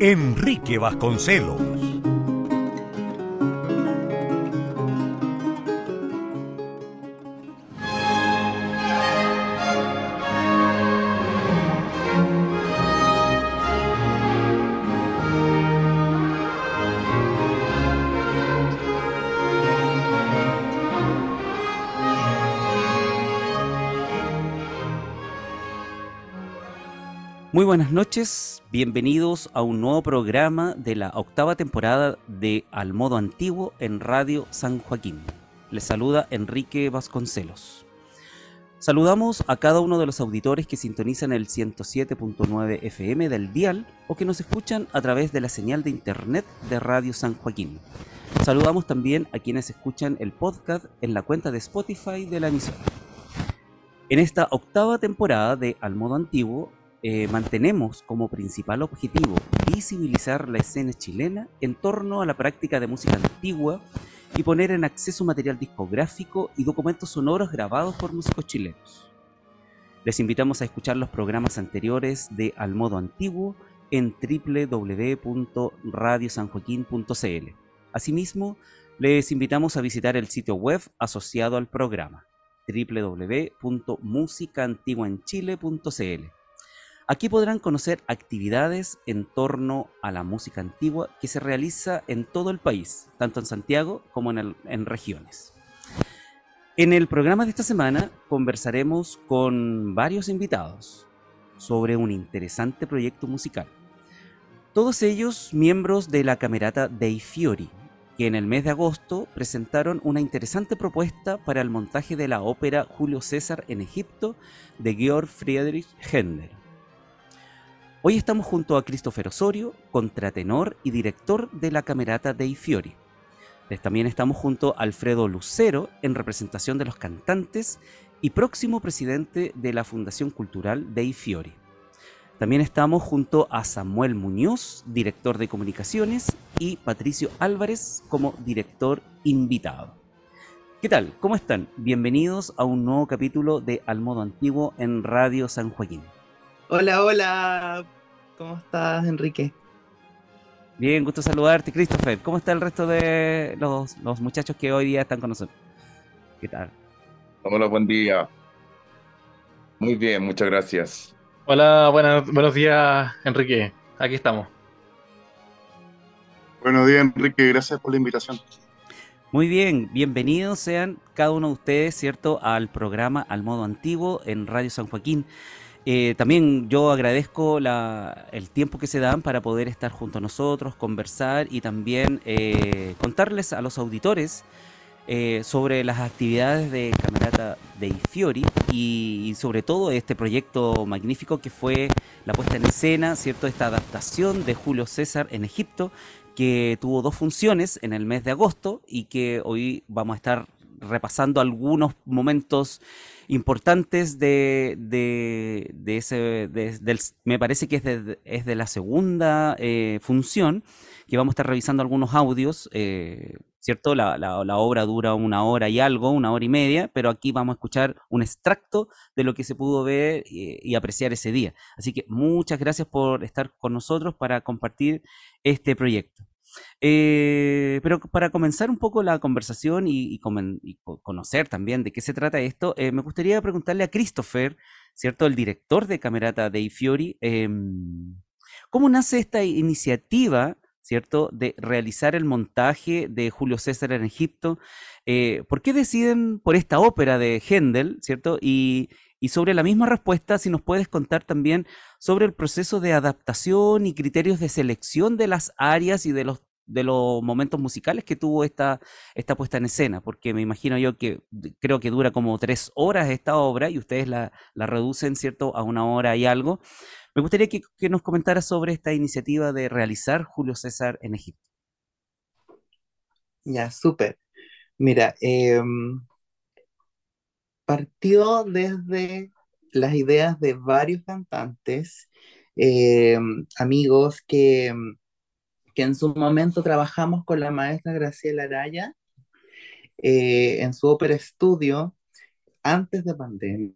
Enrique Vasconcelos. Buenas noches, bienvenidos a un nuevo programa de la octava temporada de Al Modo Antiguo en Radio San Joaquín. Les saluda Enrique Vasconcelos. Saludamos a cada uno de los auditores que sintonizan el 107.9 FM del dial o que nos escuchan a través de la señal de internet de Radio San Joaquín. Saludamos también a quienes escuchan el podcast en la cuenta de Spotify de la emisora. En esta octava temporada de Al Modo Antiguo eh, mantenemos como principal objetivo visibilizar la escena chilena en torno a la práctica de música antigua y poner en acceso material discográfico y documentos sonoros grabados por músicos chilenos. Les invitamos a escuchar los programas anteriores de Al Modo Antiguo en www.radiosanjoaquín.cl. Asimismo, les invitamos a visitar el sitio web asociado al programa www.musicaantiguaenchile.cl Aquí podrán conocer actividades en torno a la música antigua que se realiza en todo el país, tanto en Santiago como en, regiones. En el programa de esta semana conversaremos con varios invitados sobre un interesante proyecto musical. Todos ellos miembros de la camerata Dei Fiori, que en el mes de agosto presentaron una interesante propuesta para el montaje de la ópera Julio César en Egipto de Georg Friedrich Händel. Hoy estamos junto a Christopher Osorio, contratenor y director de la Camerata dei Fiori. También estamos junto a Alfredo Lucero, en representación de los cantantes y próximo presidente de la Fundación Cultural dei Fiori. También estamos junto a Samuel Muñoz, director de comunicaciones, y Patricio Álvarez como director invitado. ¿Qué tal? ¿Cómo están? Bienvenidos a un nuevo capítulo de Al Modo Antiguo en Radio San Joaquín. Hola, hola. ¿Cómo estás, Enrique? Bien, gusto saludarte, Christopher. ¿Cómo está el resto de los, muchachos que hoy día están con nosotros? ¿Qué tal? Hola, buen día. Muy bien, muchas gracias. Hola, buenos días, Enrique. Aquí estamos. Buenos días, Enrique. Gracias por la invitación. Muy bien, bienvenidos sean cada uno de ustedes, ¿cierto?, al programa Al Modo Antiguo en Radio San Joaquín. Eh, también yo agradezco el tiempo que se dan para poder estar junto a nosotros, conversar y también eh, contarles a los auditores eh, sobre las actividades de Camerata de Fiori y, sobre todo este proyecto magnífico que fue la puesta en escena, ¿cierto? Esta adaptación de Julio César en Egipto que tuvo dos funciones en el mes de agosto y que hoy vamos a estar repasando algunos momentos importantes de, de, ese, del, me parece que es de, es de la segunda eh, función, que vamos a estar revisando algunos audios, eh, ¿cierto? La, la, obra dura una hora y algo, una hora y media, pero aquí vamos a escuchar un extracto de lo que se pudo ver y, y apreciar ese día. Así que muchas gracias por estar con nosotros para compartir este proyecto. Eh, pero para comenzar un poco la conversación y, conocer también de qué se trata esto, eh, me gustaría preguntarle a Christopher, ¿cierto? El director de Camerata dei Fiori, em, ¿cómo nace esta iniciativa, ¿cierto? De realizar el montaje de Julio César en Egipto. Eh, ¿Por qué deciden por esta ópera de Händel, ¿cierto? Y sobre la misma respuesta, si nos puedes contar también sobre el proceso de adaptación y criterios de selección de las áreas y de los de los momentos musicales que tuvo esta, esta puesta en escena, porque me imagino yo que creo que dura como tres horas esta obra y ustedes la, la reducen, ¿cierto?, a una hora y algo. Me gustaría que, que nos comentara sobre esta iniciativa de realizar Julio César en Egipto. Ya, súper. Mira, em, partió desde las ideas de varios cantantes, em, amigos que, em, que en su momento trabajamos con la maestra Graciela Araya eh, en su ópera estudio antes de pandemia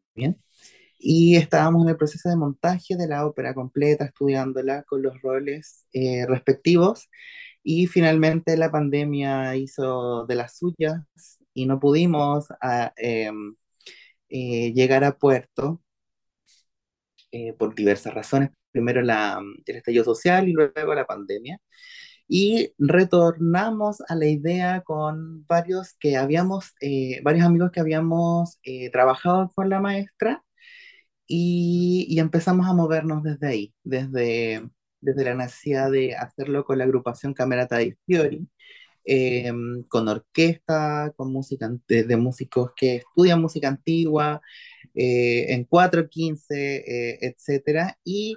y estábamos en el proceso de montaje de la ópera completa, estudiándola con los roles eh, respectivos y finalmente la pandemia hizo de las suyas y no pudimos em, eh, llegar a puerto por diversas razones. Primero la, el estallido social y luego la pandemia. Y retornamos a la idea con varios que habíamos, eh, varios amigos que habíamos trabajado con la maestra y, y, empezamos a movernos desde ahí, desde, desde la necesidad de hacerlo con la agrupación Camerata di Fiori, eh, con orquesta, con música de, de, músicos que estudian música antigua, eh, en 415, eh, etc. Y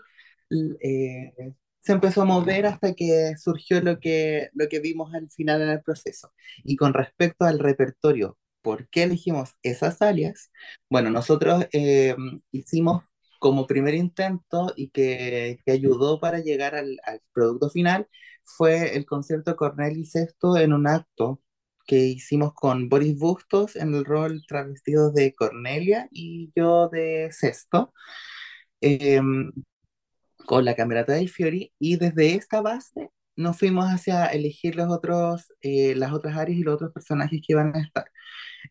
eh, se empezó a mover hasta que surgió lo que, lo que vimos al final en el proceso. Y con respecto al repertorio, ¿por qué elegimos esas áreas? Bueno, nosotros eh, hicimos como primer intento y que, que ayudó para llegar al, al, producto final fue el concierto Corneli Sexto en un acto que hicimos con Boris Bustos en el rol travestido de Cornelia y yo de Sexto, eh, con la camerata de Fiori, y desde esta base nos fuimos hacia elegir los otros, eh, las otras áreas y los otros personajes que iban a estar.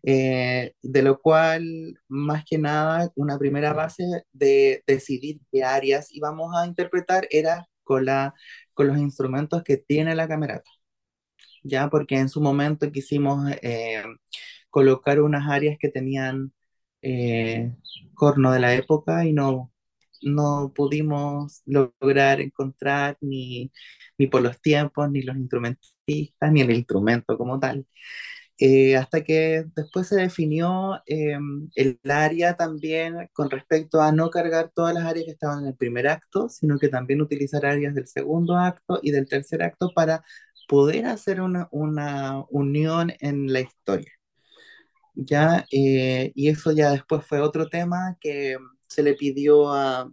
Eh, de lo cual, más que nada, una primera base de decidir qué áreas íbamos a interpretar era con, la, con los instrumentos que tiene la camerata. Ya, porque en su momento quisimos eh, colocar unas áreas que tenían eh, corno de la época y no, no pudimos lograr encontrar ni, ni por los tiempos, ni los instrumentistas, ni el instrumento como tal. Eh, hasta que después se definió eh, el área también con respecto a no cargar todas las áreas que estaban en el primer acto, sino que también utilizar áreas del segundo acto y del tercer acto para poder hacer una, una unión en la historia. ¿Ya? Eh, y eso ya después fue otro tema que se le pidió a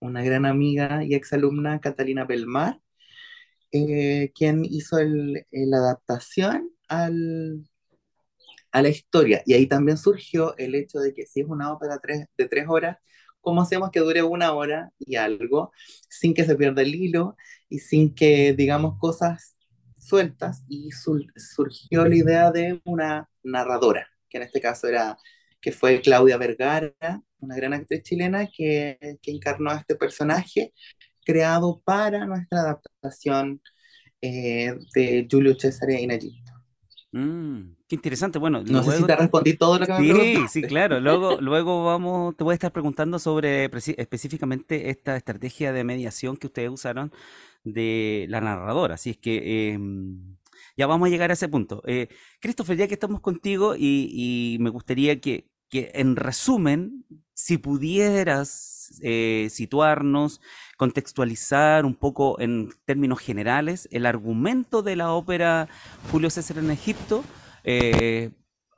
una gran amiga y exalumna, Catalina Belmar, eh, quien hizo el, la adaptación al, a la historia. Y ahí también surgió el hecho de que si es una ópera de tres horas, ¿cómo hacemos que dure una hora y algo sin que se pierda el hilo y sin que digamos cosas sueltas? Y sur, surgió la idea de una narradora, que en este caso era, que fue Claudia Vergara, una gran actriz chilena que, que encarnó a este personaje creado para nuestra adaptación eh, de Julio César en Egipto. Mm, qué interesante. Bueno, no luego... sé si te respondí todo lo que me Sí, sí, claro. Luego, luego vamos, te voy a estar preguntando sobre específicamente esta estrategia de mediación que ustedes usaron de la narradora. Así es que eh, ya vamos a llegar a ese punto. Eh, Christopher, ya que estamos contigo y, y me gustaría que, que, en resumen, si pudieras eh, situarnos, contextualizar un poco en términos generales el argumento de la ópera Julio César en Egipto. Eh,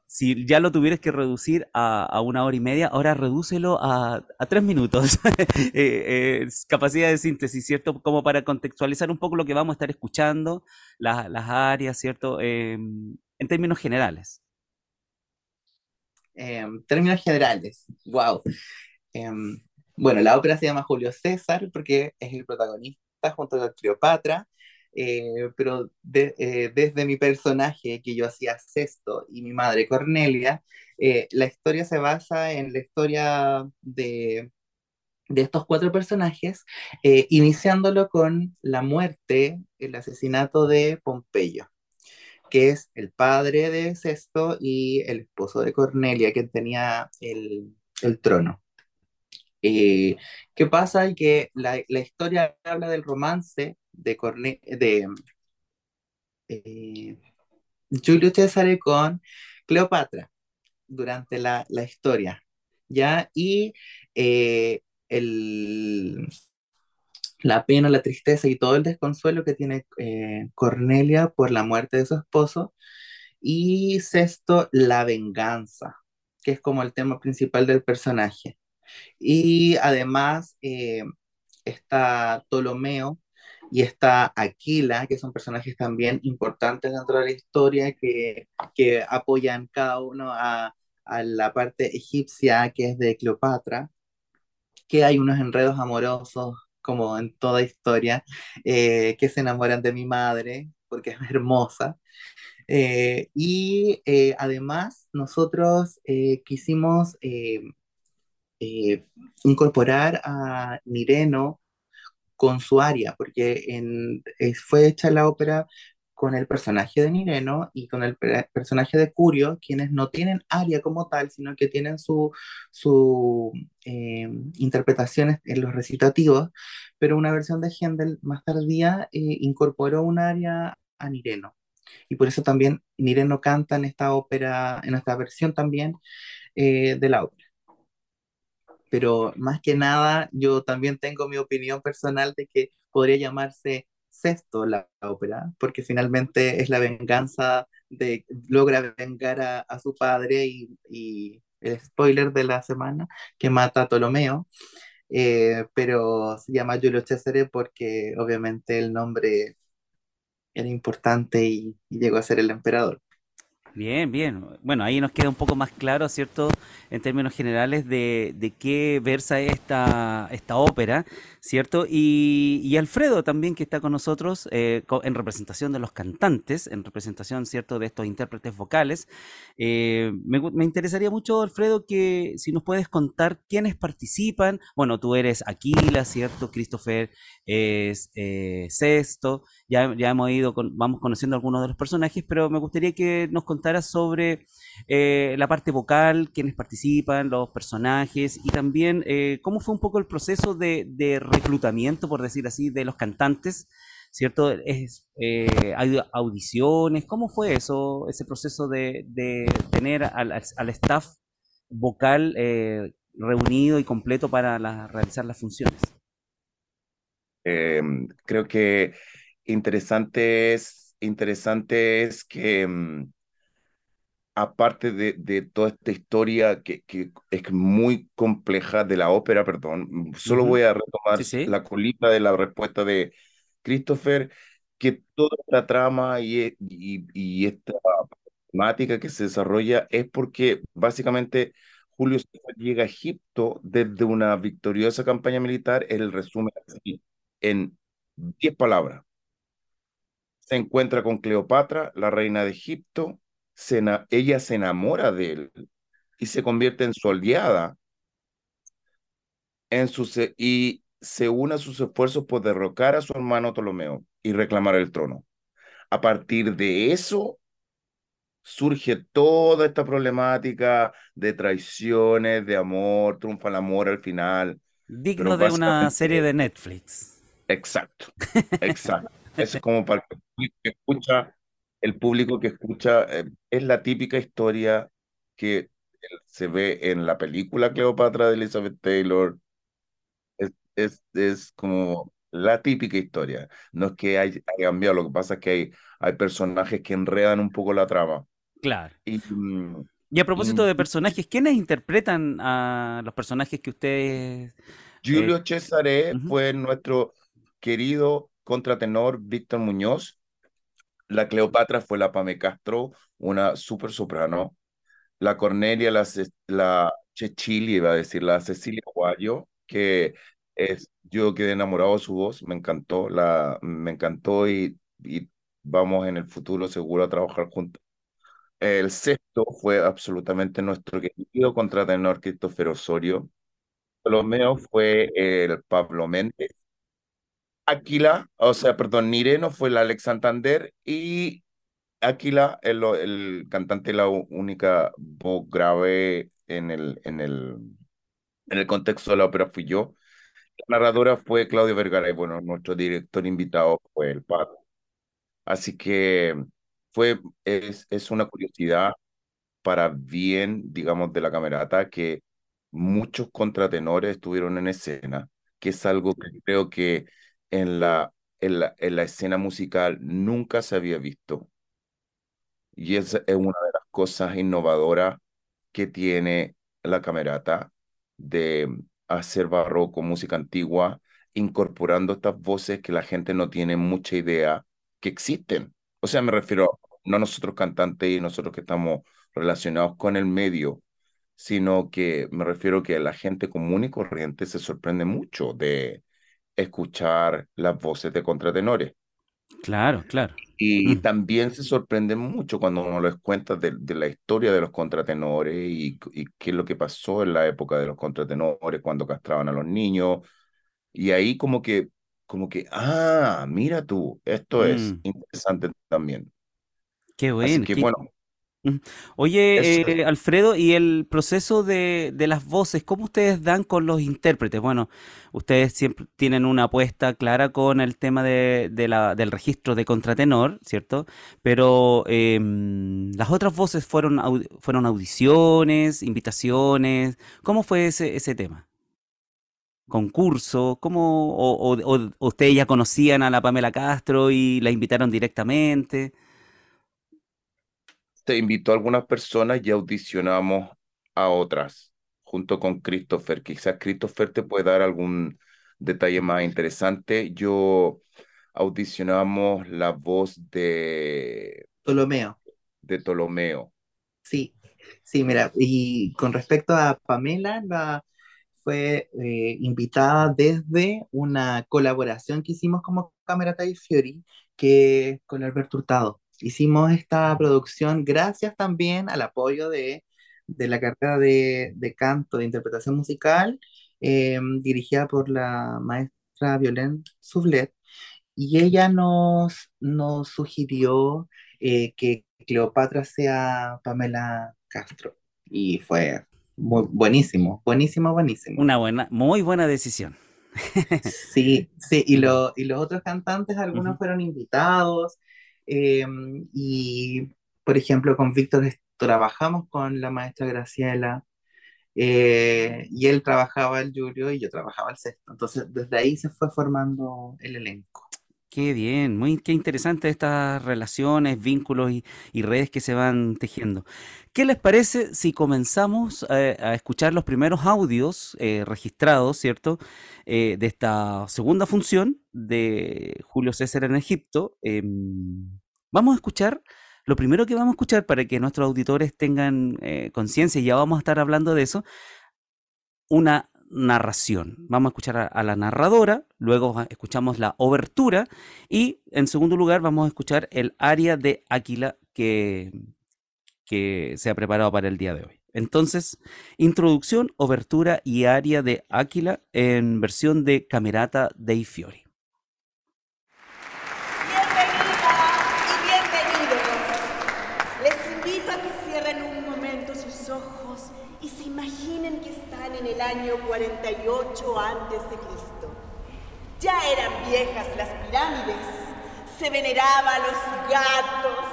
si ya lo tuvieras que reducir a, una hora y media, ahora redúcelo a, tres minutos. eh, capacidad de síntesis, ¿cierto? Como para contextualizar un poco lo que vamos a estar escuchando, la, las áreas, ¿cierto? Eh, en términos generales. En términos generales, wow. Bueno, la ópera se llama Julio César porque es el protagonista junto con Cleopatra, eh, pero eh, desde mi personaje que yo hacía Sexto y mi madre Cornelia, eh, la historia se basa en la historia de, de estos cuatro personajes, eh, iniciándolo con la muerte, el asesinato de Pompeyo que es el padre de Sexto y el esposo de Cornelia, que tenía el, el trono. Eh, ¿Qué pasa? Que la, la, historia habla del romance de, Corne de eh, Julio César con Cleopatra durante la, la historia, ¿ya? Y eh, el, la pena, la tristeza y todo el desconsuelo que tiene eh, Cornelia por la muerte de su esposo. Y sexto, la venganza, que es como el tema principal del personaje. Y además eh, está Ptolomeo y está Aquila, que son personajes también importantes dentro de la historia, que, que apoyan cada uno a, a la parte egipcia, que es de Cleopatra, que hay unos enredos amorosos como en toda historia, eh, que se enamoran de mi madre porque es hermosa. Eh, y eh, además nosotros quisimos incorporar a Nireno con su aria, porque en, fue hecha la ópera con el personaje de Nireno y con el personaje de Curio, quienes no tienen aria como tal, sino que tienen su, su eh, interpretaciones en los recitativos, pero una versión de Händel más tardía eh, incorporó un aria a Nireno. Y por eso también Nireno canta en esta ópera, en esta versión también eh, de la ópera. Pero más que nada, yo también tengo mi opinión personal de que podría llamarse sexto la, ópera, porque finalmente es la venganza de, logra vengar a, su padre y, el spoiler de la semana, que mata a Ptolomeo, eh, pero se llama Julio Césare porque obviamente el nombre era importante y llegó a ser el emperador. Bien, bien. Bueno, ahí nos queda un poco más claro, ¿cierto? En términos generales de, de qué versa esta, esta ópera, ¿cierto? Y, y, Alfredo también que está con nosotros eh, en representación de los cantantes, en representación, ¿cierto? De estos intérpretes vocales. Eh, me, me, interesaría mucho, Alfredo, que si nos puedes contar quiénes participan. Bueno, tú eres Aquila, ¿cierto? Christopher es eh, Sexto. Ya, ya hemos ido, vamos conociendo algunos de los personajes, pero me gustaría que nos sobre eh, la parte vocal, quiénes participan, los personajes y también eh, cómo fue un poco el proceso de, reclutamiento, por decir así, de los cantantes, ¿cierto? Es, eh, ¿Hay audiciones? ¿Cómo fue eso, ese proceso de, tener al, staff vocal reunido y completo para realizar las funciones? Em, creo que interesante es, interesante es que mm, aparte de, de, toda esta historia que, que, es muy compleja de la ópera, perdón, solo voy a retomar la colita de la respuesta de Christopher, que toda esta trama y, e, y, y esta temática que se desarrolla es porque básicamente Julio César llega a Egipto desde una victoriosa campaña militar, el resumen así, en 10 palabras. Se encuentra con Cleopatra, la reina de Egipto, ella se enamora de él y se convierte en su aliada en su, y se une a sus esfuerzos por derrocar a su hermano Ptolomeo y reclamar el trono. A partir de eso surge toda esta problemática de traiciones, de amor, triunfa el amor al final. Digno de una serie de Netflix. Exacto, exacto. Eso es como para que escucha el público que escucha eh, es la típica historia que se ve en la película Cleopatra de Elizabeth Taylor. Es, es, es como la típica historia. No es que haya, cambiado, lo que pasa es que hay, hay personajes que enredan un poco la trama. Claro. Y, mm, a propósito de personajes, ¿quiénes interpretan a los personajes que ustedes... Julio eh, Cesare fue nuestro querido contratenor Víctor Muñoz, la Cleopatra fue la Pame Castro, una super soprano. La Cornelia, la, la Chechili, iba a decir, la Cecilia Guayo, que es, yo quedé enamorado de su voz, me encantó, la, me encantó y, y vamos en el futuro seguro a trabajar juntos. El sexto fue absolutamente nuestro querido contratenor Christopher Osorio. Ptolomeo fue el Pablo Méndez. Aquila, o sea, perdón, Nireno fue la Alex Santander y Aquila, el, el cantante, la única voz grave en el, en el, en el contexto de la ópera fui yo. La narradora fue Claudio Vergara y bueno, nuestro director invitado fue el Pato. Así que fue, es, es una curiosidad para bien, digamos, de la camerata que muchos contratenores estuvieron en escena, que es algo que creo que en la, en la, en la escena musical nunca se había visto. Y es, es una de las cosas innovadoras que tiene la camerata de hacer barroco, música antigua, incorporando estas voces que la gente no tiene mucha idea que existen. O sea, me refiero no nosotros cantantes y nosotros que estamos relacionados con el medio, sino que me refiero que la gente común y corriente se sorprende mucho de escuchar las voces de contratenores. Claro, claro. Y mm. también se sorprende mucho cuando uno les cuenta de, la historia de los contratenores y, qué es lo que pasó en la época de los contratenores, cuando castraban a los niños. Y ahí como que, como que, ah, mira tú, esto es mm. interesante también. Qué bueno. Así que bueno, Oye, eh, Alfredo, ¿y el proceso de, las voces, cómo ustedes dan con los intérpretes? Bueno, ustedes siempre tienen una apuesta clara con el tema de, la, del registro de contratenor, ¿cierto? Pero em, las otras voces fueron, fueron audiciones, invitaciones, ¿cómo fue ese, ese tema? concurso? ¿Cómo, o, o, ustedes ya conocían a la Pamela Castro y la invitaron directamente? Te invitó a algunas personas y audicionamos a otras junto con Christopher. Quizás Christopher te puede dar algún detalle más interesante. Yo audicionamos la voz de Ptolomeo. De Ptolomeo. Sí, sí, mira, y con respecto a Pamela, la, fue eh, invitada desde una colaboración que hicimos como Cámara Tai Fiori, que con Alberto Hurtado. Hicimos esta producción gracias también al apoyo de, la carrera de, canto, de interpretación musical, em, dirigida por la maestra Violette Soufflet, y ella nos, nos sugirió eh, que Cleopatra sea Pamela Castro, y fue buenísimo, buenísimo, buenísimo. Una buena, muy buena decisión. Sí, sí, y, lo, y los otros cantantes, algunos fueron invitados, Em, y, por ejemplo, con Víctor trabajamos con la maestra Graciela eh, y él trabajaba el Julio y yo trabajaba el sexto. Entonces, desde ahí se fue formando el elenco. Qué bien, muy qué interesante estas relaciones, vínculos y, redes que se van tejiendo. ¿Qué les parece si comenzamos eh, a escuchar los primeros audios eh, registrados, ¿cierto? de esta segunda función de Julio César en Egipto. Vamos a escuchar, lo primero que vamos a escuchar para que nuestros auditores tengan eh, conciencia, y ya vamos a estar hablando de eso, una narración. Vamos a escuchar a, la narradora, luego escuchamos la obertura y en segundo lugar vamos a escuchar el aria de Áquila que, que se ha preparado para el día de hoy. Entonces, introducción, obertura y aria de Áquila en versión de Camerata dei Fiori. Año 48 a.C. Ya eran viejas las pirámides, se veneraba a los gatos,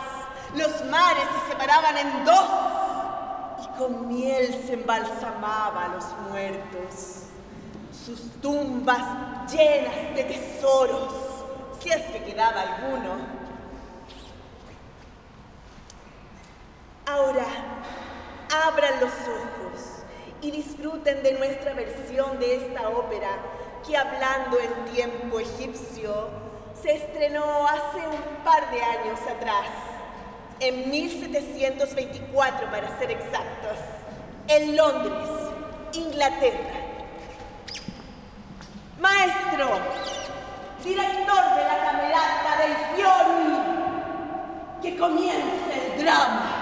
los mares se separaban en dos y con miel se embalsamaba a los muertos. Sus tumbas llenas de tesoros, si es que quedaba alguno. Ahora, abran los ojos y disfruten de nuestra versión de esta ópera que hablando en tiempo egipcio se estrenó hace un par de años atrás, en 1724 para ser exactos, en Londres, Inglaterra. Maestro, director de la camerata del Fiori, que comience el drama.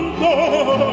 mondo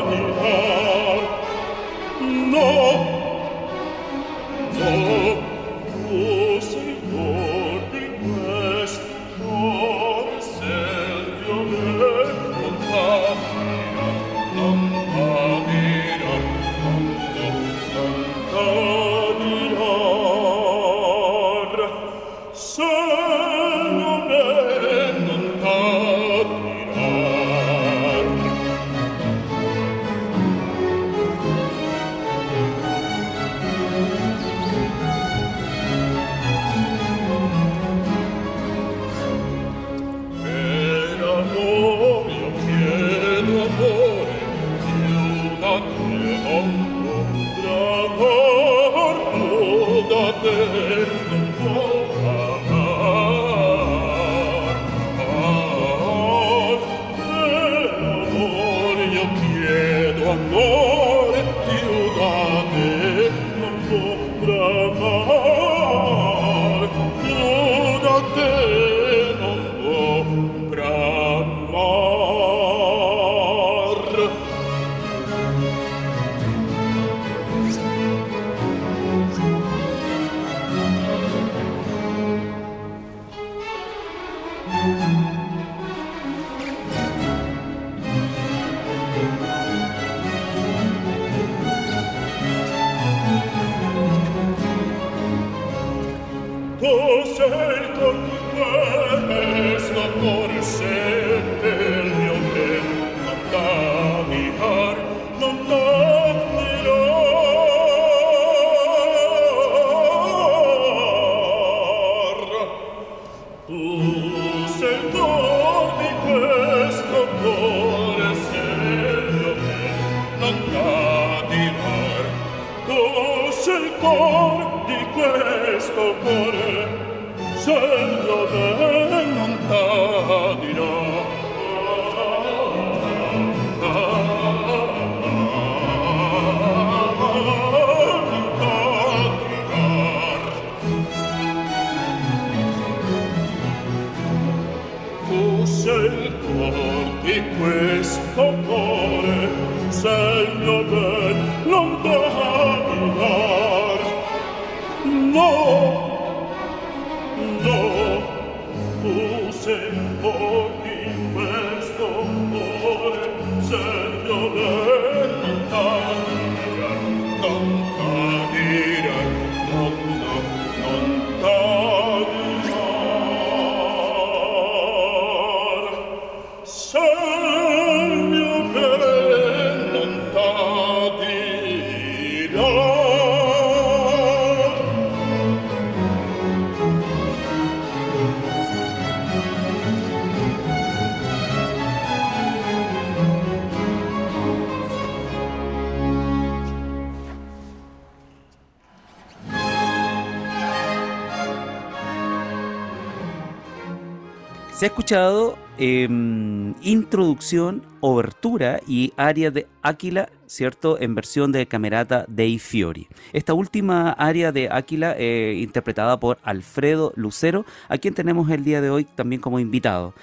Se ha escuchado em, introducción, obertura y área de Áquila, ¿cierto? En versión de Camerata dei Fiori. Esta última área de Áquila, eh, interpretada por Alfredo Lucero, a quien tenemos el día de hoy también como invitado.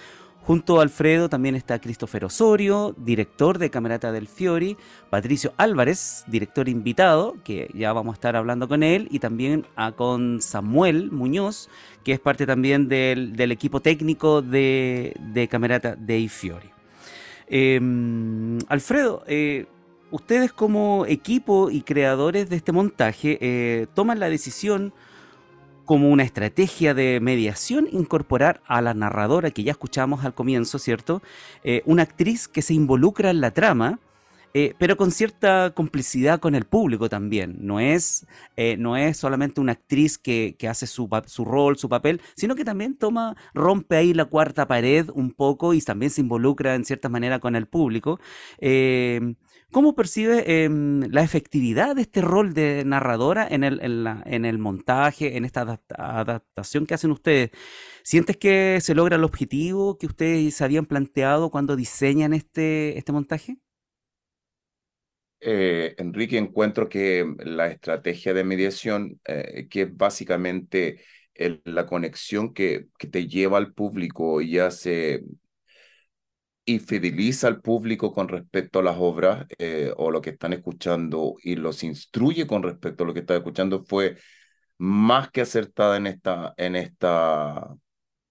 Junto a Alfredo también está Christopher Osorio, director de Camerata del Fiori, Patricio Álvarez, director invitado, que ya vamos a estar hablando con él, y también a, con Samuel Muñoz, que es parte también del, equipo técnico de, Camerata del Fiori. Em, Alfredo, eh, ustedes como equipo y creadores de este montaje eh, toman la decisión como una estrategia de mediación incorporar a la narradora que ya escuchamos al comienzo, ¿cierto? Eh, una actriz que se involucra en la trama, eh, pero con cierta complicidad con el público también. No es, eh, no es solamente una actriz que, hace su, su, rol, su papel, sino que también toma, rompe ahí la cuarta pared un poco y también se involucra en cierta manera con el público. ¿Cómo percibe em, la efectividad de este rol de narradora en el, en el montaje, en esta adaptación que hacen ustedes? ¿Sientes que se logra el objetivo que ustedes se habían planteado cuando diseñan este, este montaje? Eh, Enrique, encuentro que la estrategia de mediación, eh, que es básicamente la conexión que, que te lleva al público y hace y fideliza al público con respecto a las obras eh, o lo que están escuchando y los instruye con respecto a lo que están escuchando fue más que acertada en esta, en esta,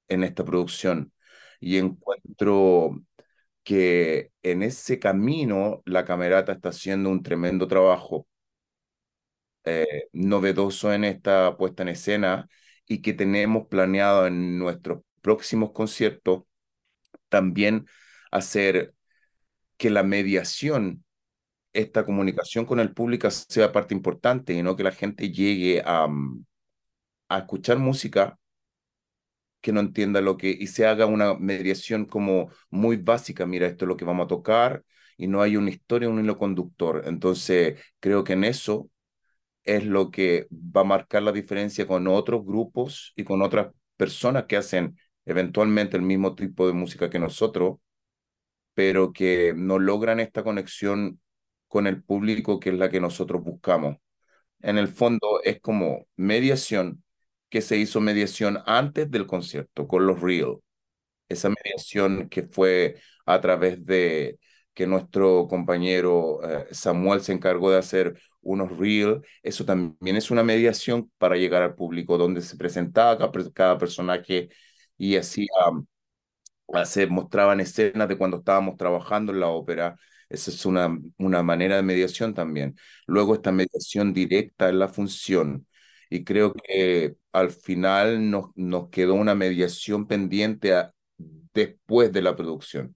en esta producción. Y encuentro que en ese camino la camerata está haciendo un tremendo trabajo eh, novedoso en esta puesta en escena y que tenemos planeado en nuestros próximos conciertos también hacer que la mediación, esta comunicación con el público sea parte importante y no que la gente llegue a, mm, a escuchar música que no entienda lo que y se haga una mediación como muy básica, mira, esto es lo que vamos a tocar y no hay una historia, un hilo conductor. Entonces, creo que en eso es lo que va a marcar la diferencia con otros grupos y con otras personas que hacen eventualmente el mismo tipo de música que nosotros, pero que no logran esta conexión con el público que es la que nosotros buscamos. En el fondo es como mediación, que se hizo mediación antes del concierto con los Real. Esa mediación que fue a través de que nuestro compañero eh, Samuel se encargó de hacer unos Real, eso también es una mediación para llegar al público donde se presentaba cada, personaje y así se mostraban escenas de cuando estábamos trabajando en la ópera. Esa es una, una manera de mediación también. Luego esta mediación directa en la función. Y creo que al final nos, nos quedó una mediación pendiente después de la producción.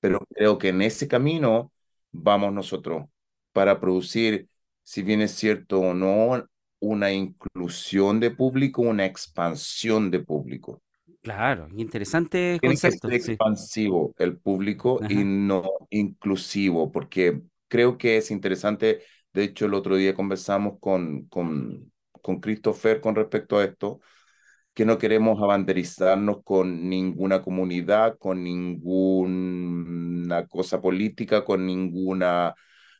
Pero creo que en ese camino vamos nosotros para producir, si bien es cierto o no, una inclusión de público, una expansión de público. Claro, interesante Tiene que ser expansivo el público y no inclusivo, porque creo que es interesante. De hecho, el otro día conversamos con, con, con Christopher con respecto a esto, que no queremos abanderizarnos con ninguna comunidad, con ninguna cosa política, con ninguna,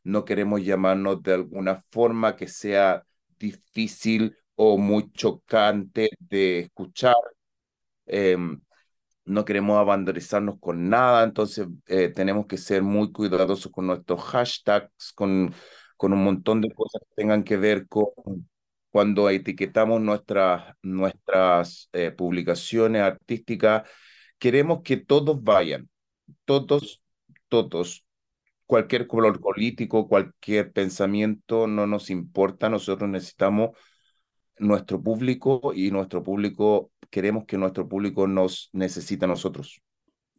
no queremos llamarnos de alguna forma que sea difícil o muy chocante de escuchar Em, no queremos abanderizarnos con nada, entonces eh, tenemos que ser muy cuidadosos con nuestros hashtags, con, con un montón de cosas que tengan que ver con cuando etiquetamos nuestras, nuestras eh, publicaciones artísticas. Queremos que todos vayan, todos, todos, cualquier color político, cualquier pensamiento, no nos importa, nosotros necesitamos nuestro público y nuestro público, queremos que nuestro público nos necesita a nosotros.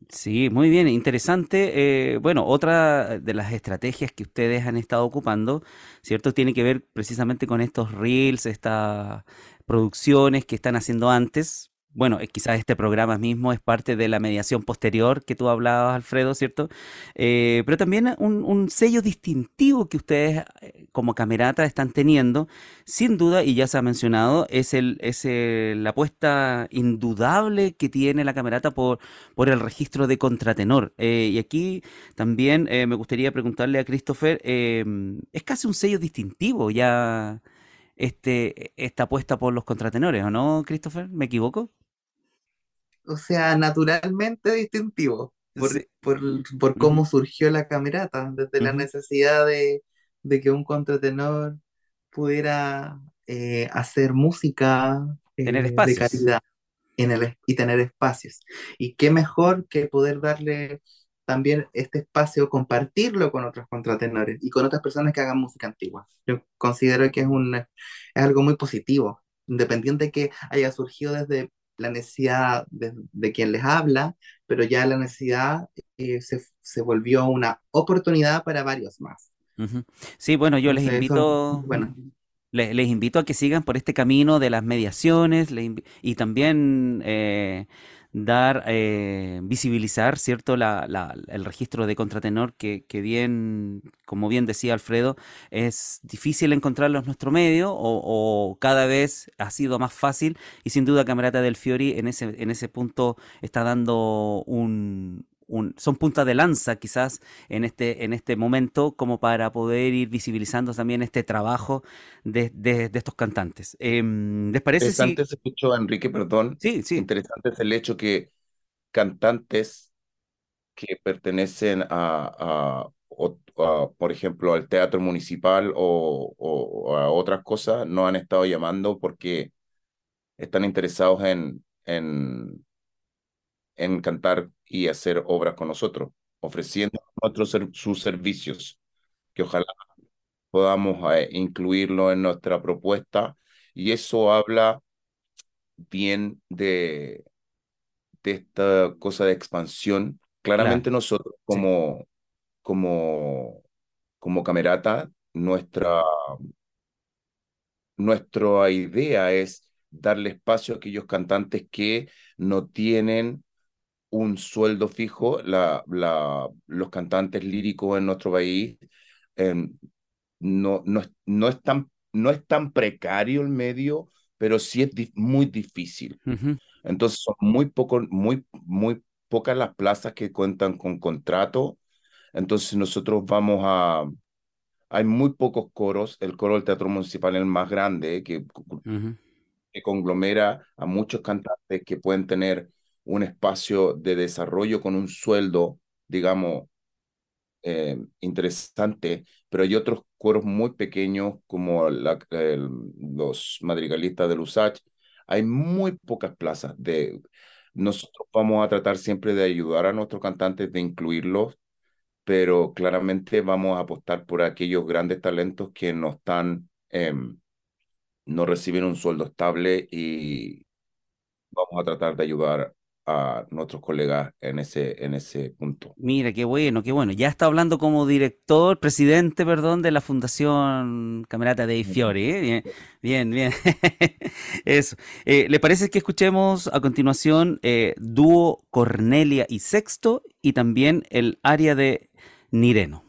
Sí, muy bien, interesante. Eh, bueno, otra de las estrategias que ustedes han estado ocupando, ¿cierto? Tiene que ver precisamente con estos reels, estas producciones que están haciendo antes, bueno, eh, quizás este programa mismo es parte de la mediación posterior que tú hablabas, Alfredo, ¿cierto? Eh, pero también un, sello distintivo que ustedes eh, como camerata están teniendo, sin duda, y ya se ha mencionado, es, el, es la apuesta indudable que tiene la camerata por, por el registro de contratenor. y aquí también me gustaría preguntarle a Christopher, es casi un sello distintivo ya este, esta apuesta por los contratenores, ¿o no, Christopher? ¿Me equivoco? O sea, naturalmente distintivo, por, por, cómo surgió la camerata, desde la necesidad de, que un contratenor pudiera eh, hacer música tener eh, de calidad en el, y tener espacios. Y qué mejor que poder darle también este espacio, compartirlo con otros contratenores y con otras personas que hagan música antigua. Yo considero que es, un, es algo muy positivo independiente que haya surgido desde la necesidad de, quien les habla, pero ya la necesidad eh, se, se, volvió una oportunidad para varios más. Sí, bueno, yo les invito, bueno. les, les, invito a que sigan por este camino de las mediaciones y también eh, dar, eh, visibilizar, ¿cierto?, la, la, el registro de contratenor que, que, bien, como bien decía Alfredo, es difícil encontrarlo en nuestro medio o, cada vez ha sido más fácil y sin duda Camerata del Fiori en ese, en ese punto está dando un, son puntas de lanza quizás en este, en este momento como para poder ir visibilizando también este trabajo de, de, estos cantantes. Eh, ¿Les parece? Interesante si... escucho, Enrique, perdón. Sí, sí. Interesante es el hecho que cantantes que pertenecen a, a, por ejemplo, al teatro municipal o, o, a otras cosas, no han estado llamando porque están interesados en, en, en cantar y hacer obras con nosotros, ofreciendo nuestros, sus servicios, que ojalá podamos eh, incluirlo en nuestra propuesta. Y eso habla bien de, de esta cosa de expansión. Claramente nosotros como, como, como camerata, nuestra, nuestra idea es darle espacio a aquellos cantantes que no tienen un sueldo fijo. La, la, los cantantes líricos en nuestro país em, no, no, no, es tan, no es tan precario el medio, pero sí es muy difícil. Entonces son muy, poco, muy, muy pocas las plazas que cuentan con contrato. Entonces nosotros vamos a... Hay muy pocos coros. El coro del Teatro Municipal es el más grande, que, que conglomera a muchos cantantes que pueden tener un espacio de desarrollo con un sueldo, digamos, eh, interesante, pero hay otros coros muy pequeños como los madrigalistas de Lusach. Hay muy pocas plazas. De, nosotros vamos a tratar siempre de ayudar a nuestros cantantes, de incluirlos, pero claramente vamos a apostar por aquellos grandes talentos que no están, em, no reciben un sueldo estable y vamos a tratar de ayudar a nuestros colegas en ese, en ese punto. Mira, qué bueno, qué bueno. Ya está hablando como director, presidente, perdón, de la Fundación Camerata de Fiori. ¿eh? Bien, bien, bien. Eso. Eh, ¿Le parece que escuchemos a continuación eh, dúo Cornelia y Sexto y también el área de Nireno?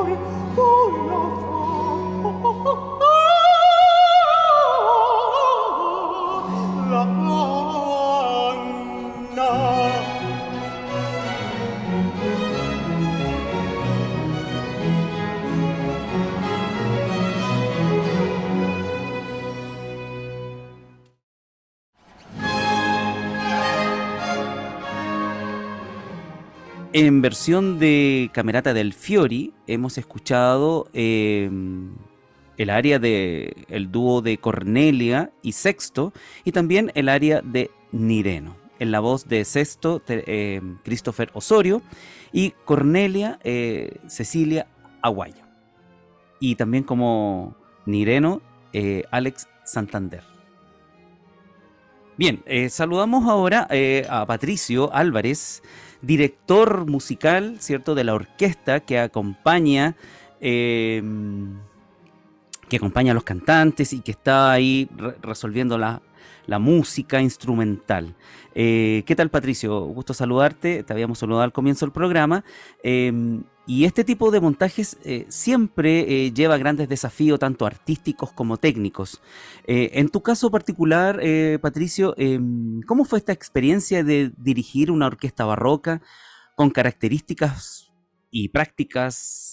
En versión de Camerata del Fiori hemos escuchado em, el área de el dúo de Cornelia y Sexto y también el área de Nireno. En la voz de Sexto, em, Christopher Osorio y Cornelia, eh, Cecilia Aguayo. Y también como Nireno, eh, Alex Santander. Bien, eh, saludamos ahora a Patricio Álvarez director musical, ¿cierto? De la orquesta que acompaña, em, que acompaña a los cantantes y que está ahí resolviendo la, música instrumental. Eh, ¿Qué tal, Patricio? Gusto saludarte. Te habíamos saludado al comienzo del programa. Em, y este tipo de montajes eh, siempre eh, lleva grandes desafíos, tanto artísticos como técnicos. Eh, en tu caso particular, Patricio, em, ¿cómo fue esta experiencia de dirigir una orquesta barroca con características y prácticas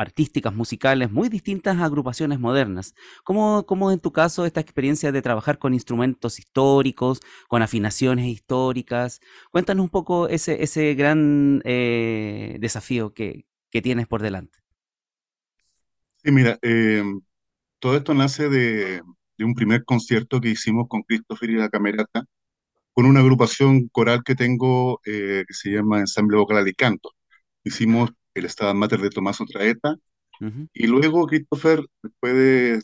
artísticas, musicales muy distintas a agrupaciones modernas? ¿Cómo, cómo en tu caso esta experiencia de trabajar con instrumentos históricos, con afinaciones históricas? Cuéntanos un poco ese, ese gran desafío que, que tienes por delante. Sí, mira, eh, todo esto nace de, un primer concierto que hicimos con Christopher y la Camerata, con una agrupación coral que tengo eh, que se llama Ensamble Vocal y Canto. Hicimos el Estado Mater de Tomás Otraeta, y luego Christopher, después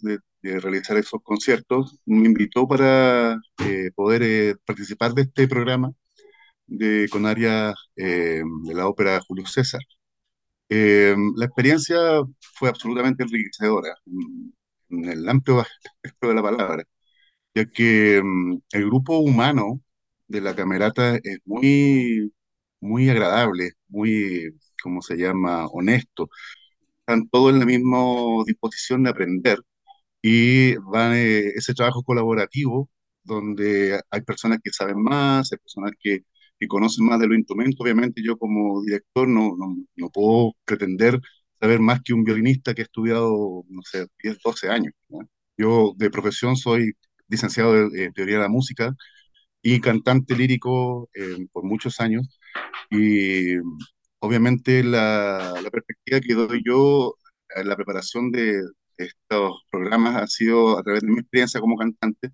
de, realizar esos conciertos, me invitó para eh, poder participar de este programa de, con áreas de la ópera Julio César. Eh, la experiencia fue absolutamente enriquecedora en, el amplio aspecto de la palabra, ya que mm, el grupo humano de la camerata es muy, muy agradable, muy, ¿cómo se llama?, honesto. Están todos en la misma disposición de aprender y van eh, ese trabajo colaborativo donde hay personas que saben más, hay personas que que conocen más de los instrumentos. Obviamente yo como director no, no, no, puedo pretender saber más que un violinista que ha estudiado, no sé, 10, 12 años. Yo de profesión soy licenciado en teoría de la música y cantante lírico eh, por muchos años. Y obviamente la, la, perspectiva que doy yo en la preparación de estos programas ha sido a través de mi experiencia como cantante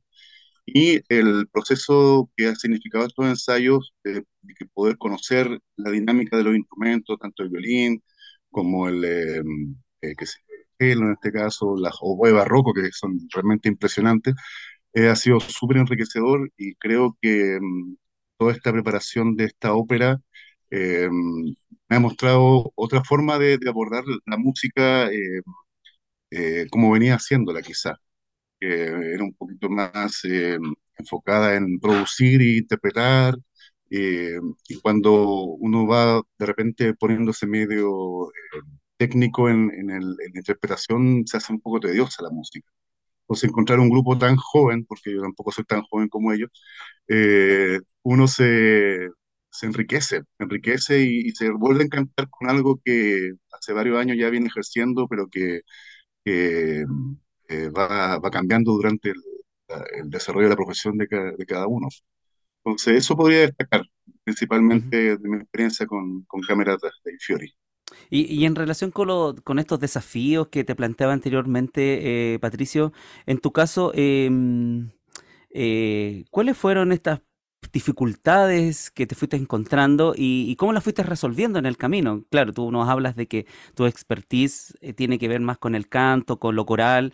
Y el proceso que ha significado estos ensayos, de, que poder conocer la dinámica de los instrumentos, tanto el violín como el, eh, eh que en este caso, las oboe barroco, que son realmente impresionantes, eh, ha sido súper enriquecedor y creo que mm, toda esta preparación de esta ópera eh, me ha mostrado otra forma de, abordar la música como venía haciéndola quizá que era un poquito más eh, enfocada en producir e interpretar, eh, y cuando uno va de repente poniéndose medio eh, técnico en, en, la interpretación, se hace un poco tediosa la música. Entonces encontrar un grupo tan joven, porque yo tampoco soy tan joven como ellos, uno se, se enriquece, enriquece y, se vuelve a encantar con algo que hace varios años ya viene ejerciendo, pero que, que eh, va, va, cambiando durante el, el, desarrollo de la profesión de, de, cada uno. Entonces, eso podría destacar, principalmente de mi experiencia con, con Cameratas de Fiori. Y, y, en relación con, lo, con, estos desafíos que te planteaba anteriormente, eh, Patricio, en tu caso, eh, eh, ¿cuáles fueron estas dificultades que te fuiste encontrando y, cómo las fuiste resolviendo en el camino. Claro, tú nos hablas de que tu expertise eh, tiene que ver más con el canto, con lo coral,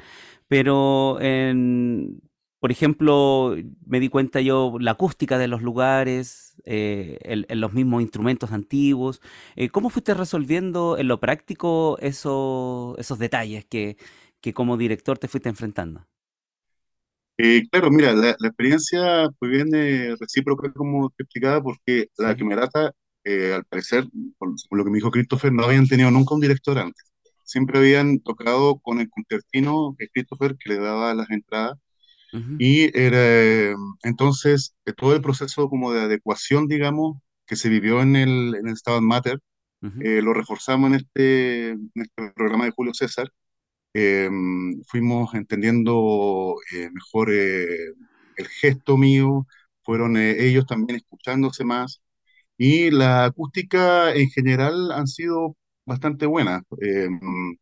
pero en, por ejemplo, me di cuenta yo la acústica de los lugares, eh, los mismos instrumentos antiguos. Eh, ¿Cómo fuiste resolviendo en lo práctico esos, esos detalles que, que como director te fuiste enfrentando? Eh, claro, mira, la, experiencia pues viene recíproca, como te explicaba, porque la Camerata, eh, al parecer, por, lo que me dijo Christopher, no habían tenido nunca un director antes. Siempre habían tocado con el concertino Christopher, que le daba las entradas, y era, entonces, eh, todo el proceso como de adecuación, digamos, que se vivió en el, en el Stabat Mater, lo reforzamos en este, en este programa de Julio César, Em, fuimos entendiendo eh, mejor eh, el gesto mío, fueron eh, ellos también escuchándose más y la acústica en general han sido bastante buenas. Em,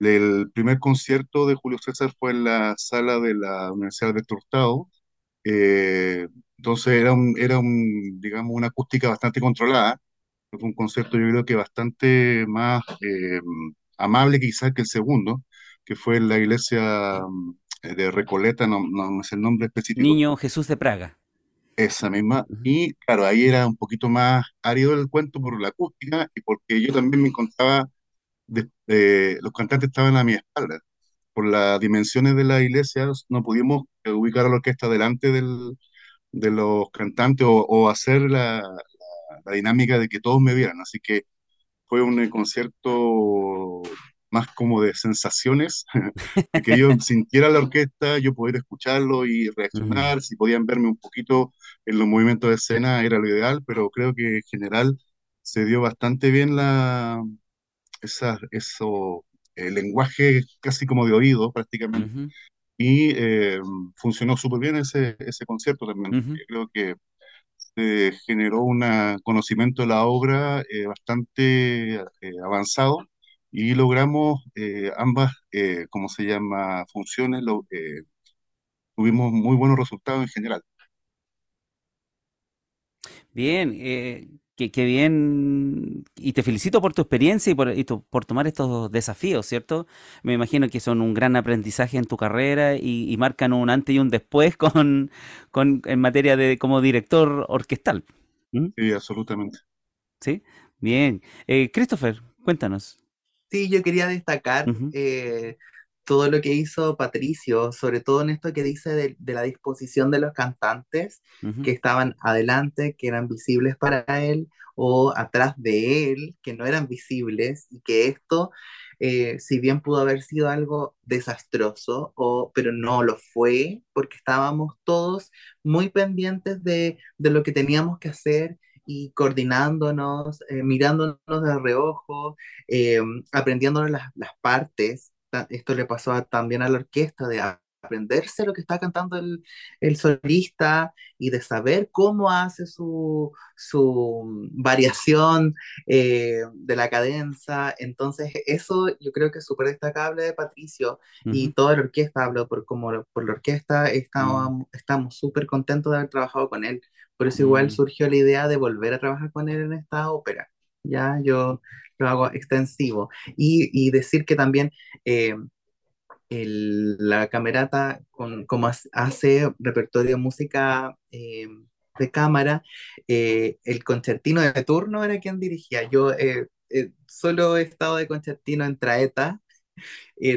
el primer concierto de Julio César fue en la sala de la Universidad de Hurtado, entonces era, un, era un, digamos, una acústica bastante controlada. Fue un concierto yo creo que bastante más em, amable quizás que el segundo, que fue en la iglesia mm, de Recoleta, no, no, es el nombre específico. Niño Jesús de Praga. Esa misma. Y claro, ahí era un poquito más árido el cuento por la acústica y porque yo también me encontraba, de, los cantantes estaban a mi espalda. Por las dimensiones de la iglesia no pudimos ubicar a la orquesta delante del, de los cantantes o, o hacer la, la, dinámica de que todos me vieran. Así que fue un concierto más como de sensaciones, que yo sintiera la orquesta, yo poder escucharlo y reaccionar, si podían verme un poquito en los movimientos de escena era lo ideal, pero creo que en general se dio bastante bien la, esa, eso, el lenguaje casi como de oído prácticamente, y eh, funcionó súper bien ese, ese concierto también. Creo que se generó un conocimiento de la obra eh, bastante eh, avanzado y logramos eh, ambas, eh, ¿cómo se llama?, funciones, lo, eh, tuvimos muy buenos resultados en general. Bien, eh, qué, bien, y te felicito por tu experiencia y por, y por tomar estos desafíos, ¿cierto? Me imagino que son un gran aprendizaje en tu carrera y, marcan un antes y un después con, con, en materia de como director orquestal. ¿Mm? Sí, absolutamente. Sí, bien. Christopher, cuéntanos. Sí, yo quería destacar eh, todo lo que hizo Patricio, sobre todo en esto que dice de, la disposición de los cantantes que estaban adelante, que eran visibles para él, o atrás de él, que no eran visibles, y que esto, eh, si bien pudo haber sido algo desastroso, o, pero no lo fue, porque estábamos todos muy pendientes de, de lo que teníamos que hacer y coordinándonos, eh, mirándonos de reojo, eh, aprendiéndonos las, las, partes. Esto le pasó también a la orquesta de aprenderse lo que está cantando el, el solista y de saber cómo hace su, su variación eh, de la cadenza. Entonces, eso yo creo que es súper destacable de Patricio y toda la orquesta, hablo por, como, por la orquesta, estamos mm. estamos súper contentos de haber trabajado con él. Por eso igual mm. surgió la idea de volver a trabajar con él en esta ópera. Ya yo lo hago extensivo. Y, decir que también eh, la camerata, con, como hace repertorio de música eh, de cámara, eh, el concertino de turno era quien dirigía. Yo solo he estado de concertino en Traeta,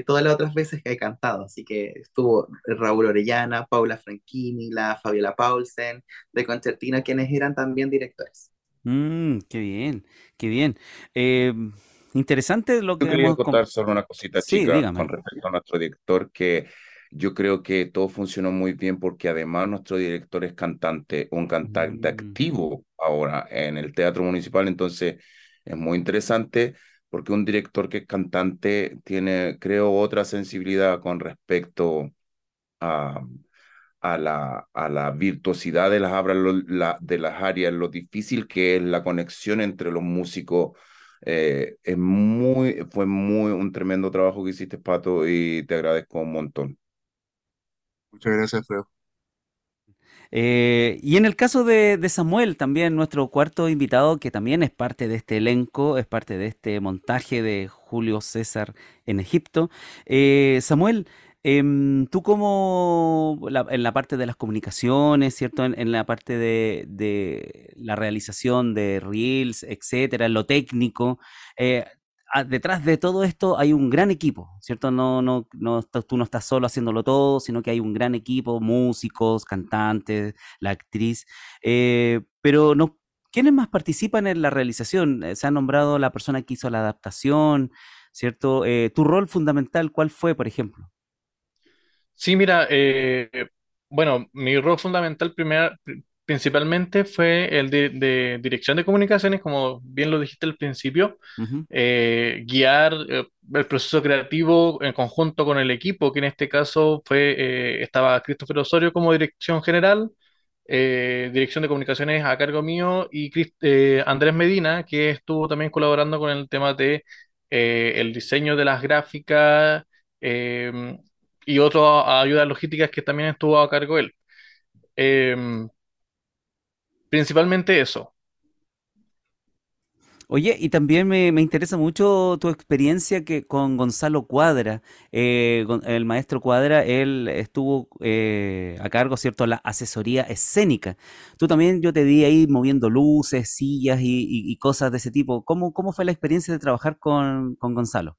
todas las otras veces que he cantado, así que estuvo Raúl Orellana, Paula Franchini, la Fabiola Paulsen, de concertino, quienes eran también directores. Mm, qué bien, qué bien. Em, interesante lo que Yo quería contar solo una cosita chica con respecto a nuestro director, que yo creo que todo funcionó muy bien porque además nuestro director es cantante, un cantante mm. activo ahora en el Teatro Municipal, entonces es muy interesante porque un director que es cantante tiene, creo, otra sensibilidad con respecto a, a la, a la virtuosidad de las, de las áreas, lo difícil que es la conexión entre los músicos. Eh, es muy, fue muy un tremendo trabajo que hiciste, Pato, y te agradezco un montón. Muchas gracias, Fredo. Eh, y en el caso de, Samuel, también nuestro cuarto invitado, que también es parte de este elenco, es parte de este montaje de Julio César en Egipto. Eh, Samuel, Em, tú como en la parte de las comunicaciones, ¿cierto? En, la parte de, la realización de reels, etcétera, lo técnico, eh, detrás de todo esto hay un gran equipo, ¿cierto? No, no, no, tú no estás solo haciéndolo todo, sino que hay un gran equipo, músicos, cantantes, la actriz, eh, pero no, ¿quiénes más participan en la realización? Eh, se ha nombrado la persona que hizo la adaptación, ¿cierto? ¿Tu rol fundamental cuál fue, por ejemplo? Sí, mira, eh, bueno, mi rol fundamental principalmente fue el de, dirección de comunicaciones, como bien lo dijiste al principio, eh, guiar eh, el proceso creativo en conjunto con el equipo, que en este caso fue, estaba Christopher Osorio como dirección general, dirección de comunicaciones a cargo mío, y Andrés Medina, que estuvo también colaborando con el tema de el diseño de las gráficas y otras ayudas logísticas que también estuvo a cargo él. Em, principalmente eso. Oye, y también me, interesa mucho tu experiencia que con Gonzalo Cuadra, eh, el maestro Cuadra, él estuvo eh, a cargo, ¿cierto?, la asesoría escénica. Tú también, yo te vi ahí moviendo luces, sillas y, cosas de ese tipo. ¿Cómo, ¿Cómo, fue la experiencia de trabajar con, con Gonzalo?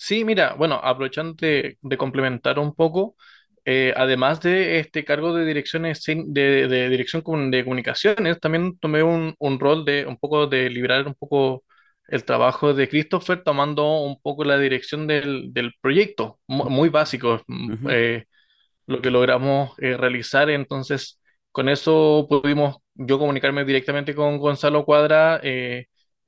Sí, mira, bueno, aprovechando de, complementar un poco, eh, además de este cargo de, direcciones, de, de dirección de comunicaciones, también tomé un, rol de un poco de liberar un poco el trabajo de Christopher, tomando un poco la dirección del, proyecto, muy, básico, mm, eh, lo que logramos eh, realizar. Entonces, con eso pudimos yo comunicarme directamente con Gonzalo Cuadra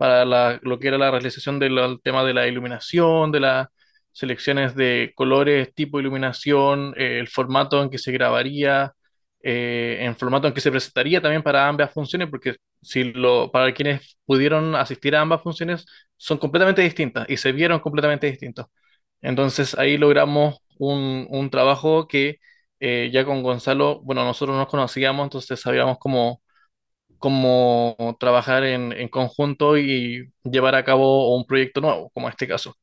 para lo que era la realización del tema de la iluminación, de las selecciones de colores, tipo iluminación, eh, el formato en que se grabaría, eh, el formato en que se presentaría también para ambas funciones, porque si lo, para quienes pudieron asistir a ambas funciones son completamente distintas y se vieron completamente distintos. Entonces ahí logramos un, un trabajo que eh, ya con Gonzalo, bueno, nosotros nos conocíamos, entonces sabíamos cómo como trabajar en, conjunto y llevar a cabo un proyecto nuevo, como este caso.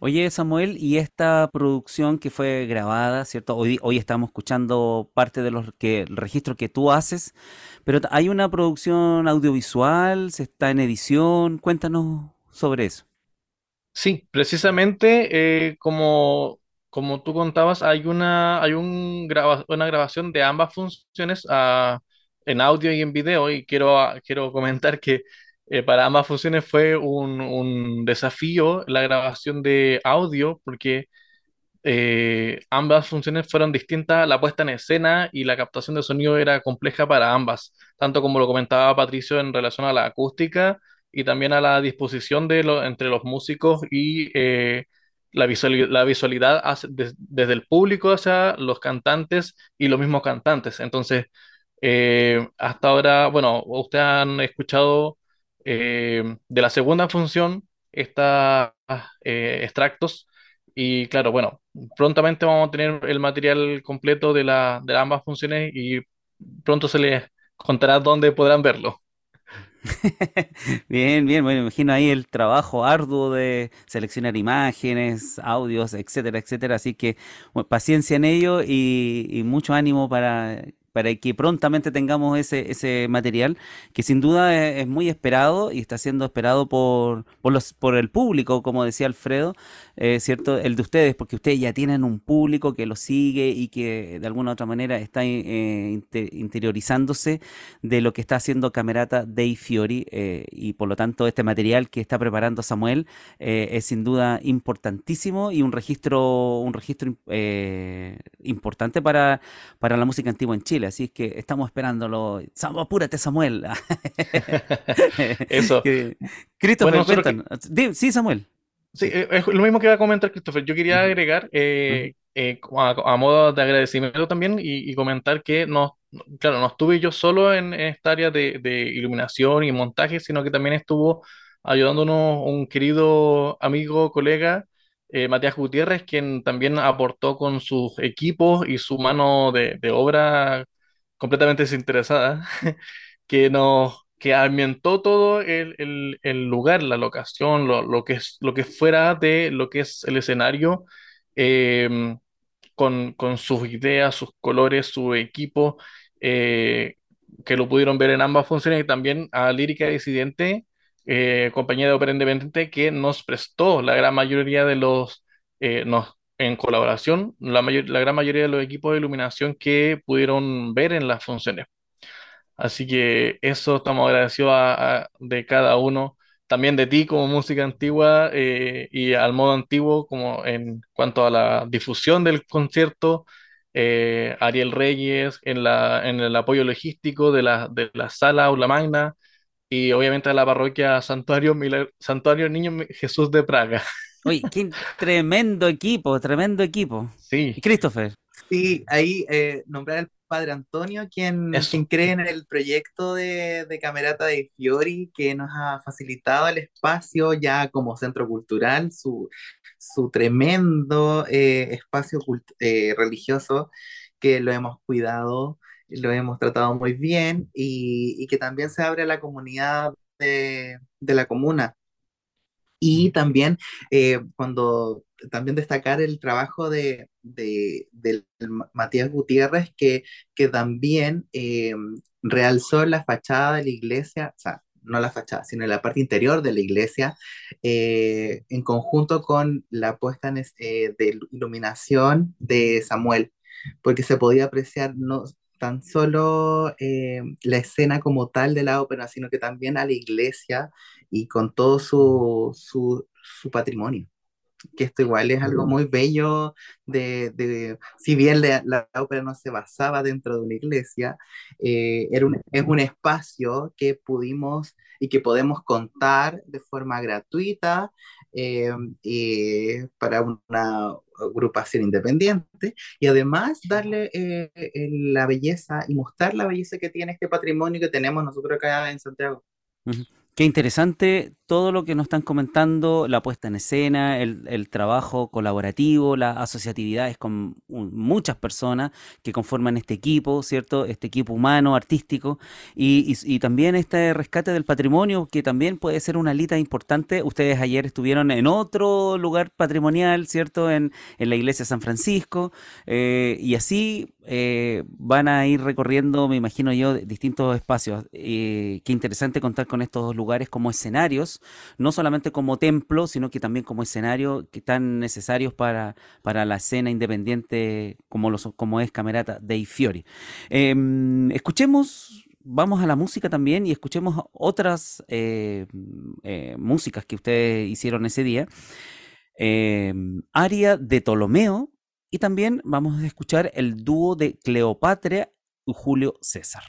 Oye, Samuel, y esta producción que fue grabada, ¿cierto? Hoy, hoy estamos escuchando parte de los que, el registro que tú haces, pero hay una producción audiovisual, se está en edición, cuéntanos sobre eso. Sí, precisamente eh, como, como tú contabas, hay una, hay un una grabación de ambas funciones a en audio y en video y quiero, ah, quiero comentar que eh, para ambas funciones fue un, desafío la grabación de audio porque eh, ambas funciones fueron distintas, la puesta en escena y la captación de sonido era compleja para ambas, tanto como lo comentaba Patricio en relación a la acústica y también a la disposición de lo, entre los músicos y, eh, la, la visualidad desde el público hacia los cantantes y los mismos cantantes. Entonces, eh, hasta ahora, bueno, ustedes han escuchado eh, de la segunda función estos eh, extractos y claro, bueno, prontamente vamos a tener el material completo de, la, de ambas funciones y pronto se les contará dónde podrán verlo. bien, bien, bueno, imagino ahí el trabajo arduo de seleccionar imágenes, audios, etcétera, etcétera. Así que paciencia en ello y, mucho ánimo para para que prontamente tengamos ese, ese material que sin duda es, muy esperado y está siendo esperado por, por, los, por el público, como decía Alfredo, eh, ¿cierto? El de ustedes, porque ustedes ya tienen un público que lo sigue y que de alguna u otra manera está eh, interiorizándose de lo que está haciendo Camerata Dei Fiori eh, y por lo tanto este material que está preparando Samuel es sin duda importantísimo y un registro, un registro importante para, para la música antigua en Chile. Así es que estamos esperándolo. Apúrate, Samuel. Eso. Christopher, Sí, Samuel. Sí, e, es lo mismo que iba a comentar Christopher. Yo quería agregar, eh, eh, a, modo de agradecimiento también, y, comentar que no, claro, no estuve yo solo en, esta área de, iluminación y montaje, sino que también estuvo ayudándonos un querido amigo, colega, eh, Matías Gutiérrez, quien también aportó con sus equipos y su mano de, obra completamente desinteresada, que nos que ambientó todo el, lugar, la locación, lo, que es, lo que fuera de lo que es el escenario, em, con, sus ideas, sus colores, su equipo, eh, que lo pudieron ver en ambas funciones, y también a Lírica Disidente, eh, compañía de ópera independiente, que nos prestó la gran mayoría de los, eh, nos, en colaboración, la, la gran mayoría de los equipos de iluminación que pudieron ver en las funciones. Así que eso estamos agradecidos de cada uno, también de ti como música antigua eh, y al modo antiguo como en cuanto a la difusión del concierto, eh, Ariel Reyes en, la, en el apoyo logístico de la, de la sala Aula Magna y obviamente a la parroquia Santuario, Santuario Niño Jesús de Praga. Uy, qué tremendo equipo, tremendo equipo. Sí. Christopher. Sí, ahí eh, nombrar el padre Antonio, quien, quien cree en el proyecto de, de, Camerata de Fiori, que nos ha facilitado el espacio ya como centro cultural, su, su tremendo eh, espacio eh, religioso, que lo hemos cuidado, lo hemos tratado muy bien y, y que también se abre a la comunidad de, de la comuna. Y también eh, cuando también destacar el trabajo de, de, Matías Gutiérrez, que, que también eh, realzó la fachada de la iglesia, o sea, no la fachada, sino la parte interior de la iglesia, eh, en conjunto con la puesta de iluminación de Samuel, porque se podía apreciar no tan solo la escena como tal de la ópera, sino que también a la iglesia y con todo su, su, su patrimonio que esto igual es algo muy bello de, de si bien la, la, ópera no se basaba dentro de una iglesia, eh, era un, es un espacio que pudimos y que podemos contar de forma gratuita eh, eh, para una agrupación independiente y además darle la belleza y mostrar la belleza que tiene este patrimonio que tenemos nosotros acá en Santiago. Qué interesante todo lo que nos están comentando, la puesta en escena, el, trabajo colaborativo, las asociatividades con muchas personas que conforman este equipo, ¿cierto? Este equipo humano, artístico, y, también este rescate del patrimonio, que también puede ser una alita importante. Ustedes ayer estuvieron en otro lugar patrimonial, ¿cierto? En, la iglesia de San Francisco, eh, y así eh, van a ir recorriendo, me imagino yo, distintos espacios. Eh, qué interesante contar con estos lugares como escenarios, no solamente como templo, sino que también como escenario que están necesarios para, para la escena independiente como, los, como es Camerata dei Fiori. Em, escuchemos vamos a la música también y escuchemos otras eh, músicas que ustedes hicieron ese día. Em, Aria de Ptolomeo, y también vamos a escuchar el dúo de Cleopatra y Julio César.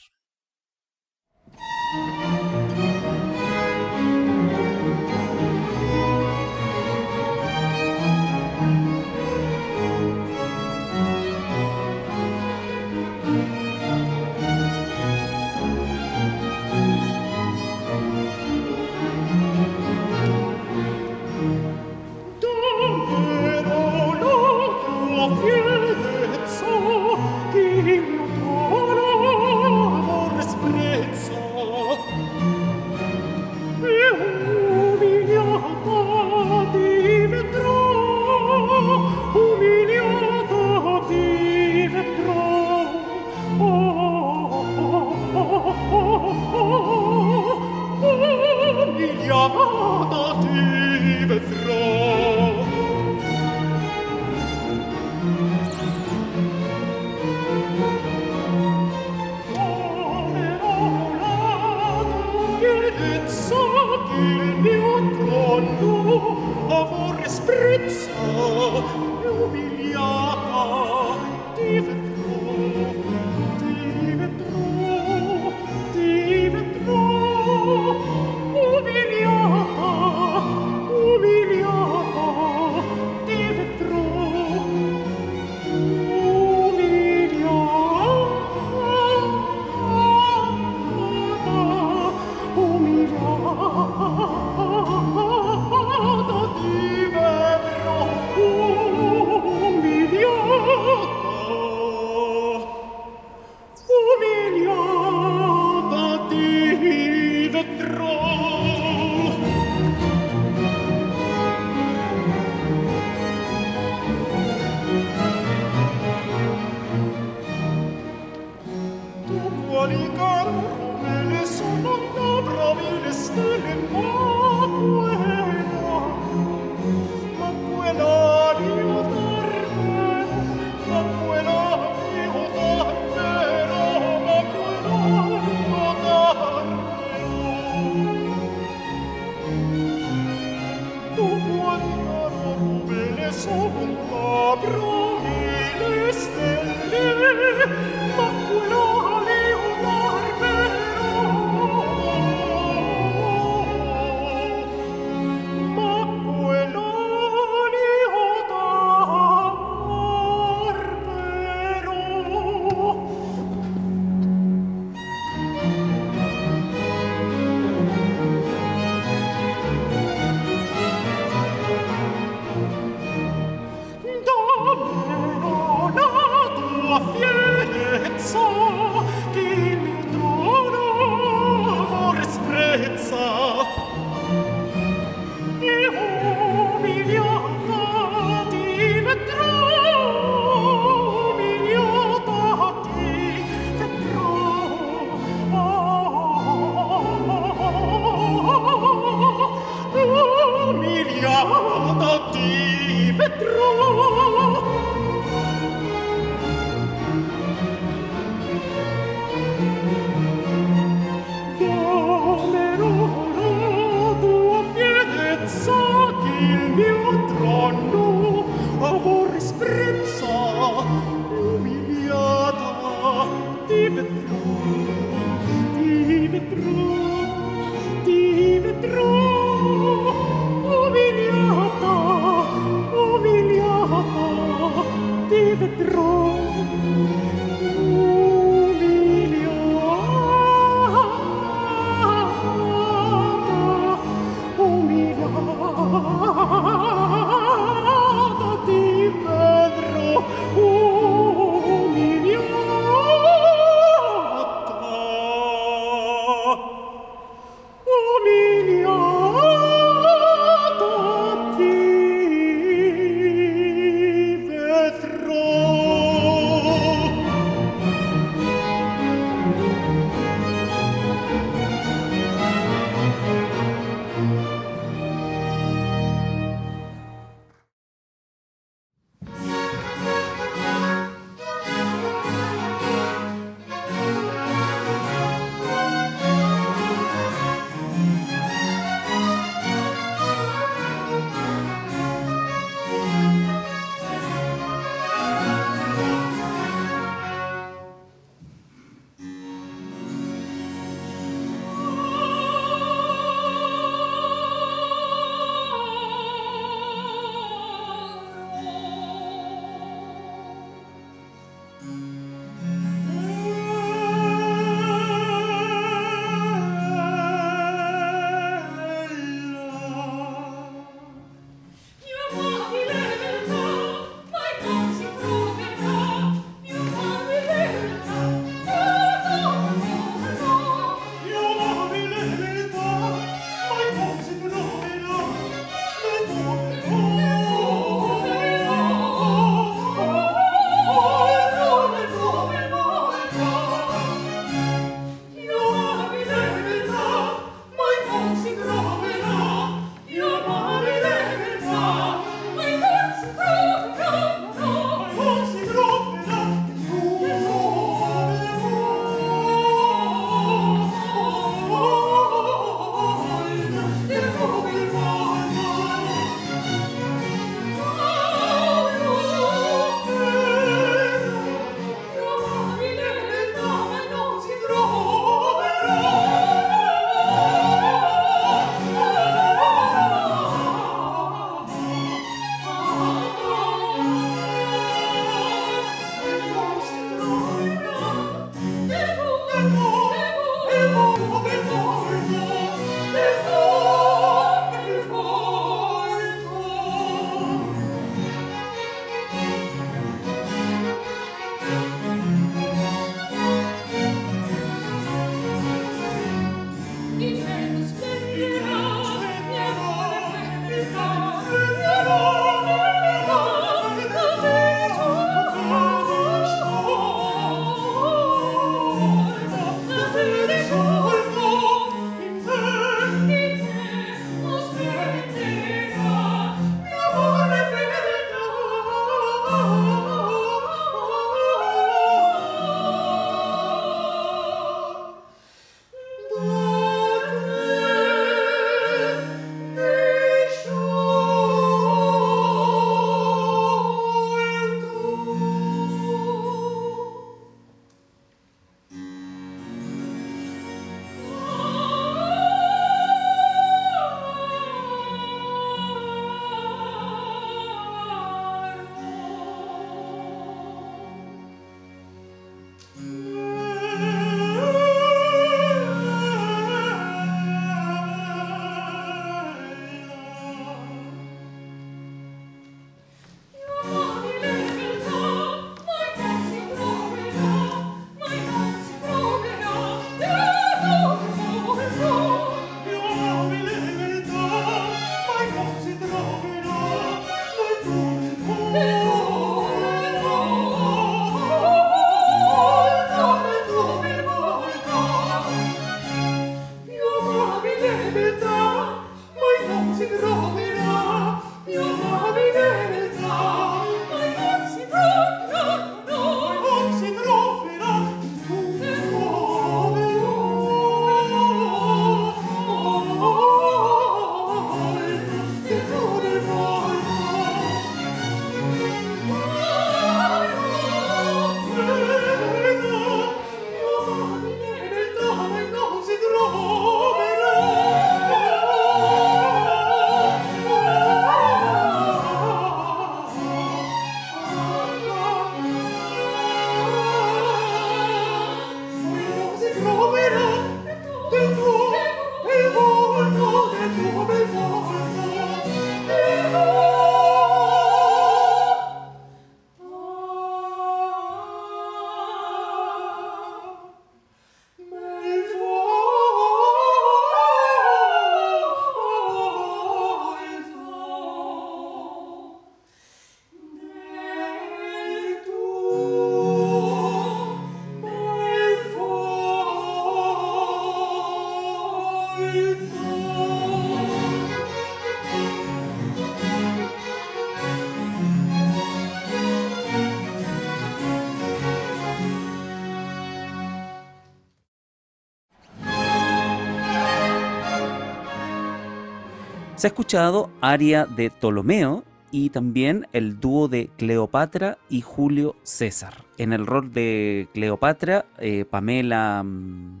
Se ha escuchado aria de Ptolomeo y también el dúo de Cleopatra y Julio César. En el rol de Cleopatra, eh, Pamela mm,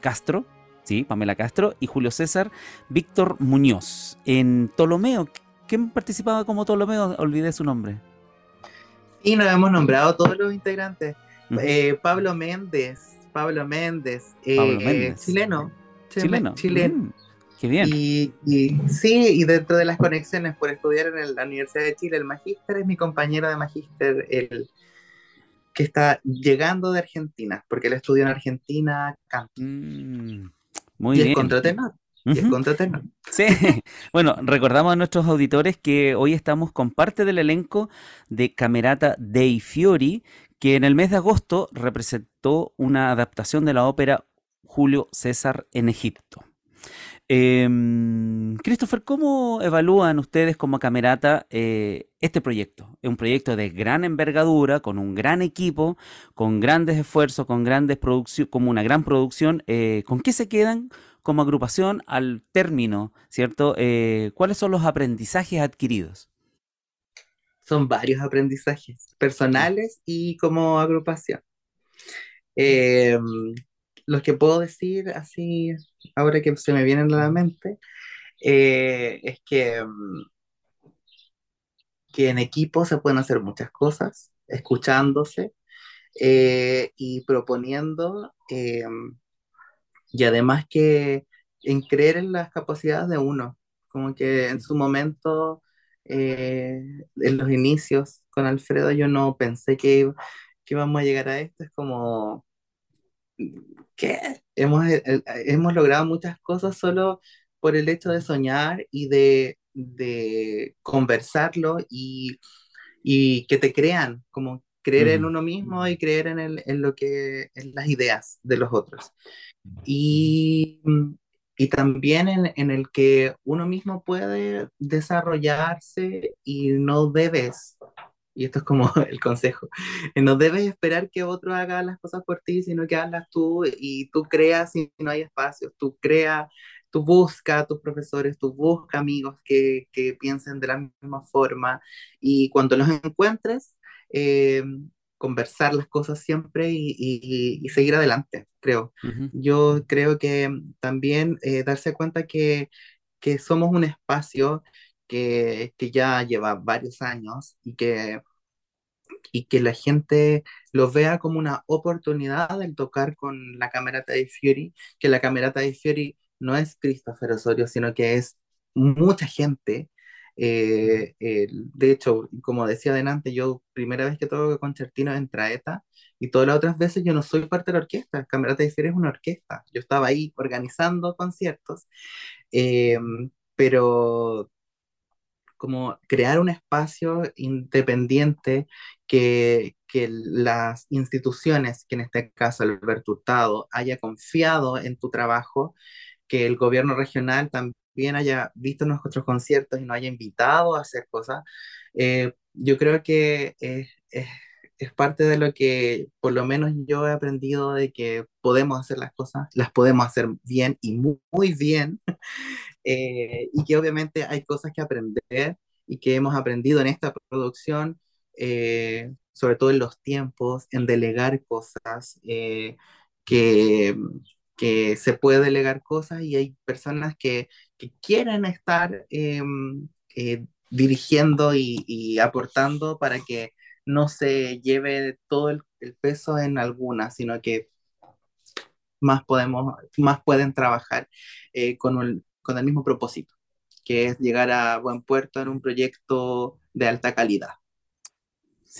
Castro, sí, Pamela Castro, y Julio César, Víctor Muñoz. En Ptolomeo, ¿quién participaba como Ptolomeo? Olvidé su nombre. Sí, nos hemos nombrado todos los integrantes. Eh, Pablo Méndez, Pablo Méndez, eh, chileno. Chileno. Chileno. Mm. Qué bien. Y, sí, y dentro de las conexiones por estudiar en la Universidad de Chile, el magíster es mi compañero de magíster, el que está llegando de Argentina, porque él estudió en Argentina canto. Mm, muy y bien. Es contratenor. Y es contratenor. Sí, bueno, recordamos a nuestros auditores que hoy estamos con parte del elenco de Camerata dei Fiori, que en el mes de agosto representó una adaptación de la ópera Julio César en Egipto. Em, Christopher, ¿cómo evalúan ustedes como Camerata eh, este proyecto? Es un proyecto de gran envergadura, con un gran equipo, con grandes esfuerzos, con grandes producciones, como una gran producción. Eh, ¿Con qué se quedan como agrupación al término, cierto? Eh, ¿Cuáles son los aprendizajes adquiridos? Son varios aprendizajes, personales y como agrupación. Em, los que puedo decir así, ahora que se me vienen a la mente, eh, es que, mm, que en equipo se pueden hacer muchas cosas, escuchándose eh, y proponiendo, eh, y además que en creer en las capacidades de uno, como que en su momento, en los inicios con Alfredo, yo no pensé que, que íbamos a llegar a esto, es como que hemos, eh, eh, hemos logrado muchas cosas solo por el hecho de soñar y de, de conversarlo y, y, que te crean, como creer en uno mismo y creer en, el, en lo que en las ideas de los otros. Y, y también en, en, el que uno mismo puede desarrollarse y no debes y esto es como el consejo, no debes esperar que otro haga las cosas por ti, sino que hazlas tú y tú creas si no hay espacio, tú creas, tú busca a tus profesores, tú busca amigos que, que piensen de la misma forma y cuando los encuentres, eh, conversar las cosas siempre y, y, y seguir adelante, creo. Uh -huh. Yo creo que también eh, darse cuenta que, que somos un espacio que, que, ya lleva varios años y que, y que la gente lo vea como una oportunidad de tocar con la camerata de Fury, que la camerata de Fury no es Christopher Osorio, sino que es mucha gente. Eh, eh, de hecho, como decía adelante, yo primera vez que toco concertino en Traeta y todas las otras veces yo no soy parte de la orquesta, Camerata de Fury es una orquesta, yo estaba ahí organizando conciertos, eh, pero como crear un espacio independiente que, que, las instituciones, que en este caso Alberto Hurtado, haya confiado en tu trabajo, que el gobierno regional también haya visto nuestros conciertos y nos haya invitado a hacer cosas, eh, yo creo que es, es, parte de lo que por lo menos yo he aprendido de que podemos hacer las cosas, las podemos hacer bien y muy, muy bien, eh, y que obviamente hay cosas que aprender y que hemos aprendido en esta producción, eh, sobre todo en los tiempos, en delegar cosas, eh, que, que, se puede delegar cosas y hay personas que, que quieren estar em, eh, dirigiendo y, y, aportando para que no se lleve todo el, el peso en alguna, sino que más podemos, más pueden trabajar con el, con el mismo propósito que es llegar a buen puerto en un proyecto de alta calidad.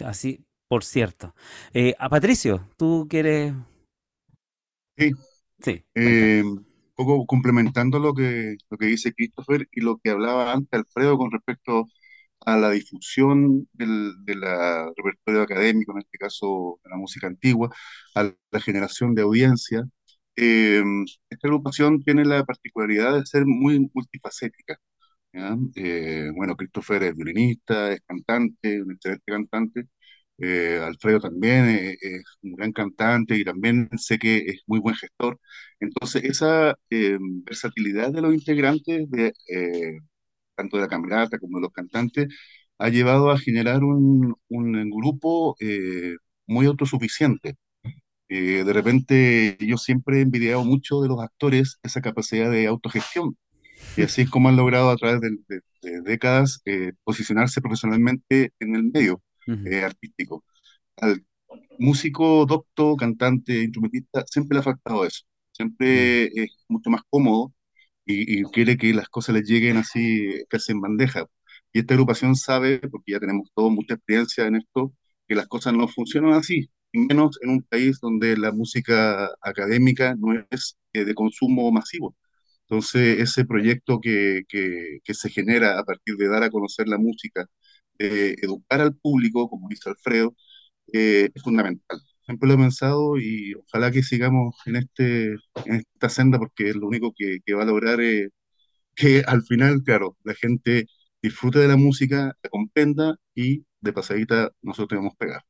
Así, por cierto. Eh, a Patricio, ¿tú quieres...? Sí. Sí. Eh, un poco complementando lo que, lo que dice Christopher y lo que hablaba antes Alfredo con respecto a la difusión del, repertorio académico, en este caso de la música antigua, a la generación de audiencia. Eh, esta agrupación tiene la particularidad de ser muy multifacética. Eh, bueno, Christopher es violinista, es cantante, un excelente cantante, Eh, Alfredo también eh, es un gran cantante y también sé que es muy buen gestor. Entonces, esa versatilidad de los integrantes, de, tanto de la camerata como de los cantantes, ha llevado a generar un, un grupo muy autosuficiente. de repente yo siempre he envidiado mucho de los actores esa capacidad de autogestión y así es como han logrado a través de, décadas eh, posicionarse profesionalmente en el medio eh, artístico. Al músico, doctor, cantante, instrumentista, siempre le ha faltado eso. Siempre es mucho más cómodo y, quiere que las cosas le lleguen así, casi en bandeja. Y esta agrupación sabe, porque ya tenemos todos mucha experiencia en esto, que las cosas no funcionan así, y menos en un país donde la música académica no es eh, de consumo masivo. Entonces, ese proyecto que, que, se genera a partir de dar a conocer la música, de educar al público, como dice Alfredo, eh, es fundamental. Siempre lo he pensado y ojalá que sigamos en, este, en esta senda porque es lo único que, que va a lograr eh, que al final, claro, la gente disfrute de la música, la comprenda y de pasadita nosotros tenemos pegar.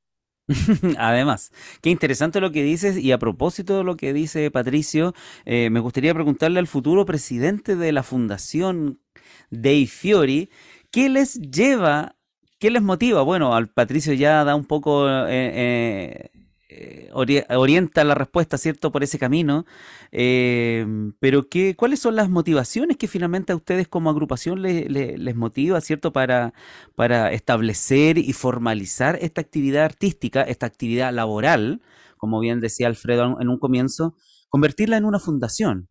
Además, qué interesante lo que dices y a propósito de lo que dice Patricio, eh, me gustaría preguntarle al futuro presidente de la Fundación Dei Fiori, ¿qué les lleva, qué les motiva? Bueno, al Patricio ya da un poco eh, eh, eh, orienta la respuesta, ¿cierto?, por ese camino. Em, pero ¿qué, ¿cuáles son las motivaciones que finalmente a ustedes como agrupación les motiva, ¿cierto?, para, para establecer y formalizar esta actividad artística, esta actividad laboral, como bien decía Alfredo en un comienzo, convertirla en una fundación.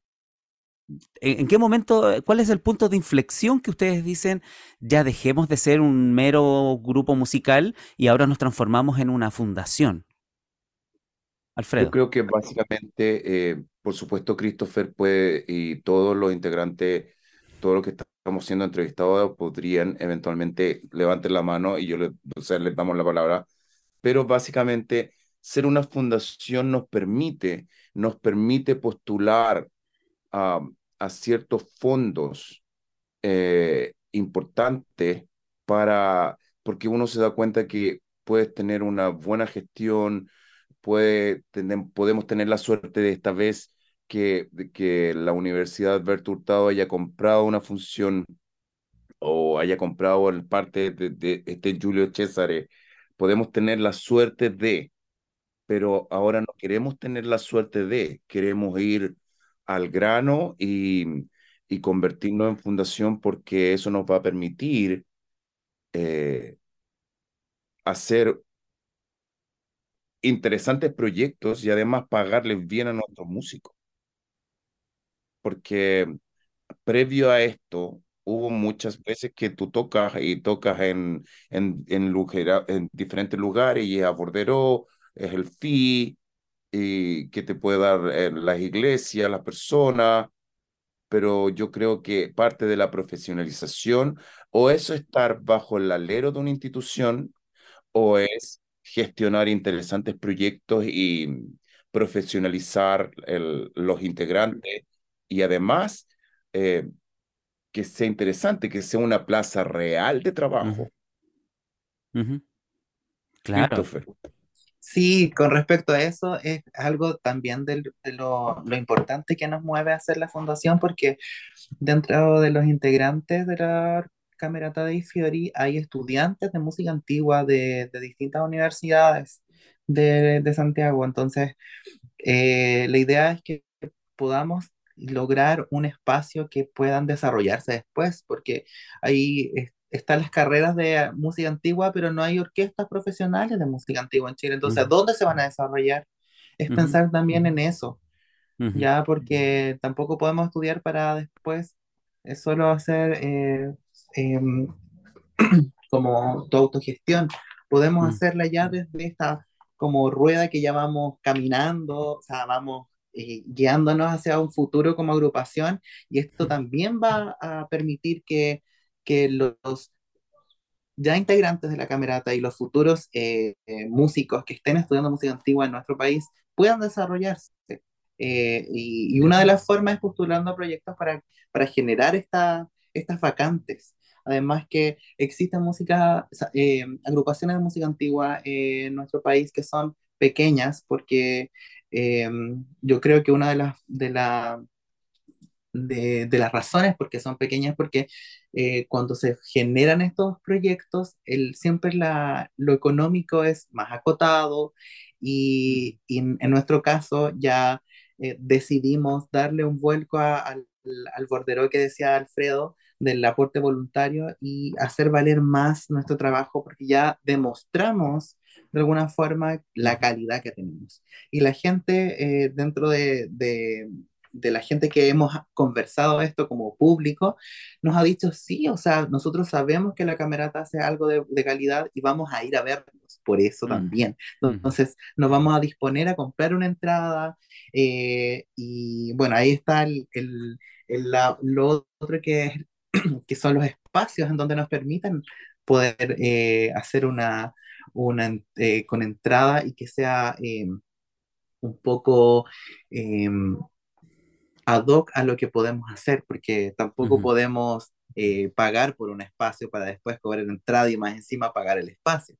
¿En qué momento, cuál es el punto de inflexión que ustedes dicen, ya dejemos de ser un mero grupo musical y ahora nos transformamos en una fundación? Yo creo que básicamente, eh, por supuesto, Christopher puede y todos los integrantes, todos los que estamos siendo entrevistados, podrían eventualmente levantar la mano y yo le, o sea, les damos la palabra. Pero básicamente, ser una fundación nos permite, nos permite postular a, a ciertos fondos eh, importantes para, porque uno se da cuenta que puedes tener una buena gestión, puede, podemos tener la suerte de esta vez que, que la Universidad Alberto Hurtado haya comprado una función o haya comprado el parte de, este Julio César, podemos tener la suerte de, pero ahora no queremos tener la suerte de, queremos ir al grano y, y convertirnos en fundación porque eso nos va a permitir eh, hacer interesantes proyectos y además pagarles bien a nuestros músicos. Porque previo a esto, hubo muchas veces que tú tocas y tocas en, en, en, en diferentes lugares y es a bordero, es el fee y que te puede dar eh, las iglesias, las personas, pero yo creo que parte de la profesionalización o es estar bajo el alero de una institución o es gestionar interesantes proyectos y profesionalizar los integrantes y además eh, que sea interesante, que sea una plaza real de trabajo. Claro. Sí, con respecto a eso, es algo también de, lo, lo, importante que nos mueve a hacer la fundación, porque dentro de los integrantes de la Camerata dei Fiori hay estudiantes de música antigua de, de distintas universidades de, de Santiago. Entonces, eh, la idea es que podamos lograr un espacio que puedan desarrollarse después, porque ahí están las carreras de música antigua, pero no hay orquestas profesionales de música antigua en Chile. Entonces, ¿dónde se van a desarrollar? Es pensar también en eso, ya porque tampoco podemos estudiar para después es solo hacer eh, Em, como tu autogestión. Podemos mm. hacerla ya desde esta como rueda que ya vamos caminando, o sea, vamos eh, guiándonos hacia un futuro como agrupación y esto también va a permitir que, que los ya integrantes de la camerata y los futuros eh, eh, músicos que estén estudiando música antigua en nuestro país puedan desarrollarse. y, una de las formas es postulando proyectos para, para generar esta, estas vacantes Además que existen eh, agrupaciones de música antigua en nuestro país que son pequeñas, porque eh, yo creo que una de las, de, la, de, las razones porque son pequeñas, porque eh, cuando se generan estos proyectos, el, siempre la, lo económico es más acotado y, en nuestro caso ya decidimos darle un vuelco al, al bordero que decía Alfredo, del aporte voluntario y hacer valer más nuestro trabajo porque ya demostramos de alguna forma la calidad que tenemos. Y la gente eh, dentro de, de, de, la gente que hemos conversado esto como público, nos ha dicho sí, o sea, nosotros sabemos que la camerata hace algo de, de calidad y vamos a ir a verlos, por eso mm. también. Mm. Entonces, nos vamos a disponer a comprar una entrada eh, y bueno, ahí está el, el, el, lo otro que que son los espacios en donde nos permiten poder eh, hacer una, una eh, con entrada y que sea em, un poco em, ad hoc a lo que podemos hacer, porque tampoco podemos eh, pagar por un espacio para después cobrar entrada y más encima pagar el espacio.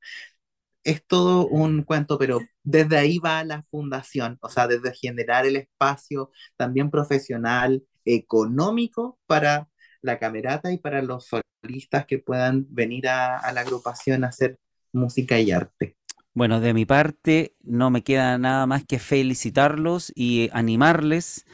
Es todo un cuento, pero desde ahí va la fundación, o sea, desde generar el espacio también profesional, económico para la camerata y para los solistas que puedan venir a, la agrupación a hacer música y arte. Bueno, de mi parte no me queda nada más que felicitarlos y animarles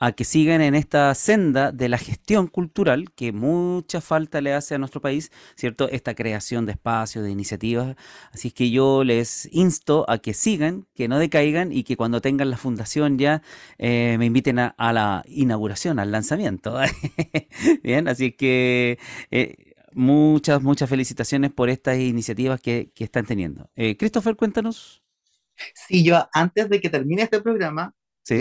a que sigan en esta senda de la gestión cultural que mucha falta le hace a nuestro país, ¿cierto? Esta creación de espacios, de iniciativas. Así que yo les insto a que sigan, que no decaigan y que cuando tengan la fundación ya eh, me inviten a, la inauguración, al lanzamiento. Bien, así que... Eh, muchas, muchas felicitaciones por estas iniciativas que, que están teniendo. Eh, Christopher, cuéntanos. Sí, yo antes de que termine este programa,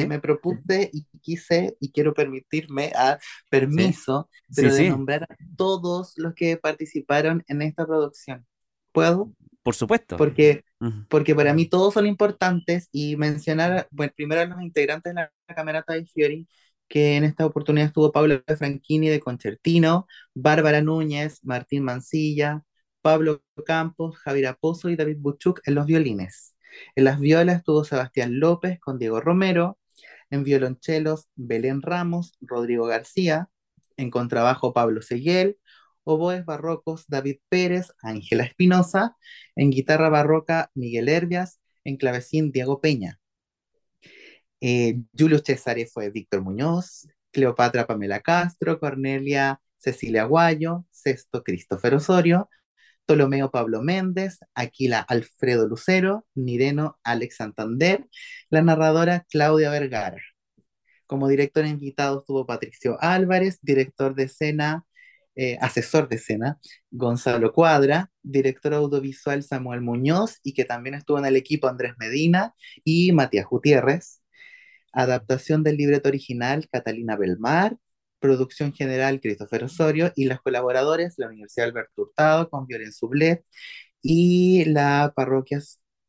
me propuse y quise y quiero permitirme a permiso de nombrar a todos los que participaron en esta producción. ¿Puedo? Por supuesto. Porque, porque para mí todos son importantes y mencionar, bueno, primero a los integrantes de la Camerata de Fiori, que en esta oportunidad estuvo Pablo Franchini de Concertino, Bárbara Núñez, Martín Mancilla, Pablo Campos, Javier Apozo y David Buchuk en los violines. En las violas estuvo Sebastián López con Diego Romero, en violonchelos Belén Ramos, Rodrigo García, en contrabajo Pablo Seguel, oboes barrocos David Pérez, Ángela Espinosa, en guitarra barroca Miguel Herbias, en clavecín Diego Peña. Eh, Julio Cesare fue Víctor Muñoz, Cleopatra Pamela Castro, Cornelia Cecilia Guayo, Sexto Christopher Osorio, Ptolomeo Pablo Méndez, Aquila Alfredo Lucero, Nireno Alex Santander, la narradora Claudia Vergara. Como director invitado estuvo Patricio Álvarez, director de escena, eh, asesor de escena, Gonzalo Cuadra, director audiovisual Samuel Muñoz y que también estuvo en el equipo Andrés Medina y Matías Gutiérrez. Adaptación del libreto original Catalina Belmar, producción general Christopher Osorio y los colaboradores, la Universidad Alberto Hurtado con Violen Sublet y la parroquia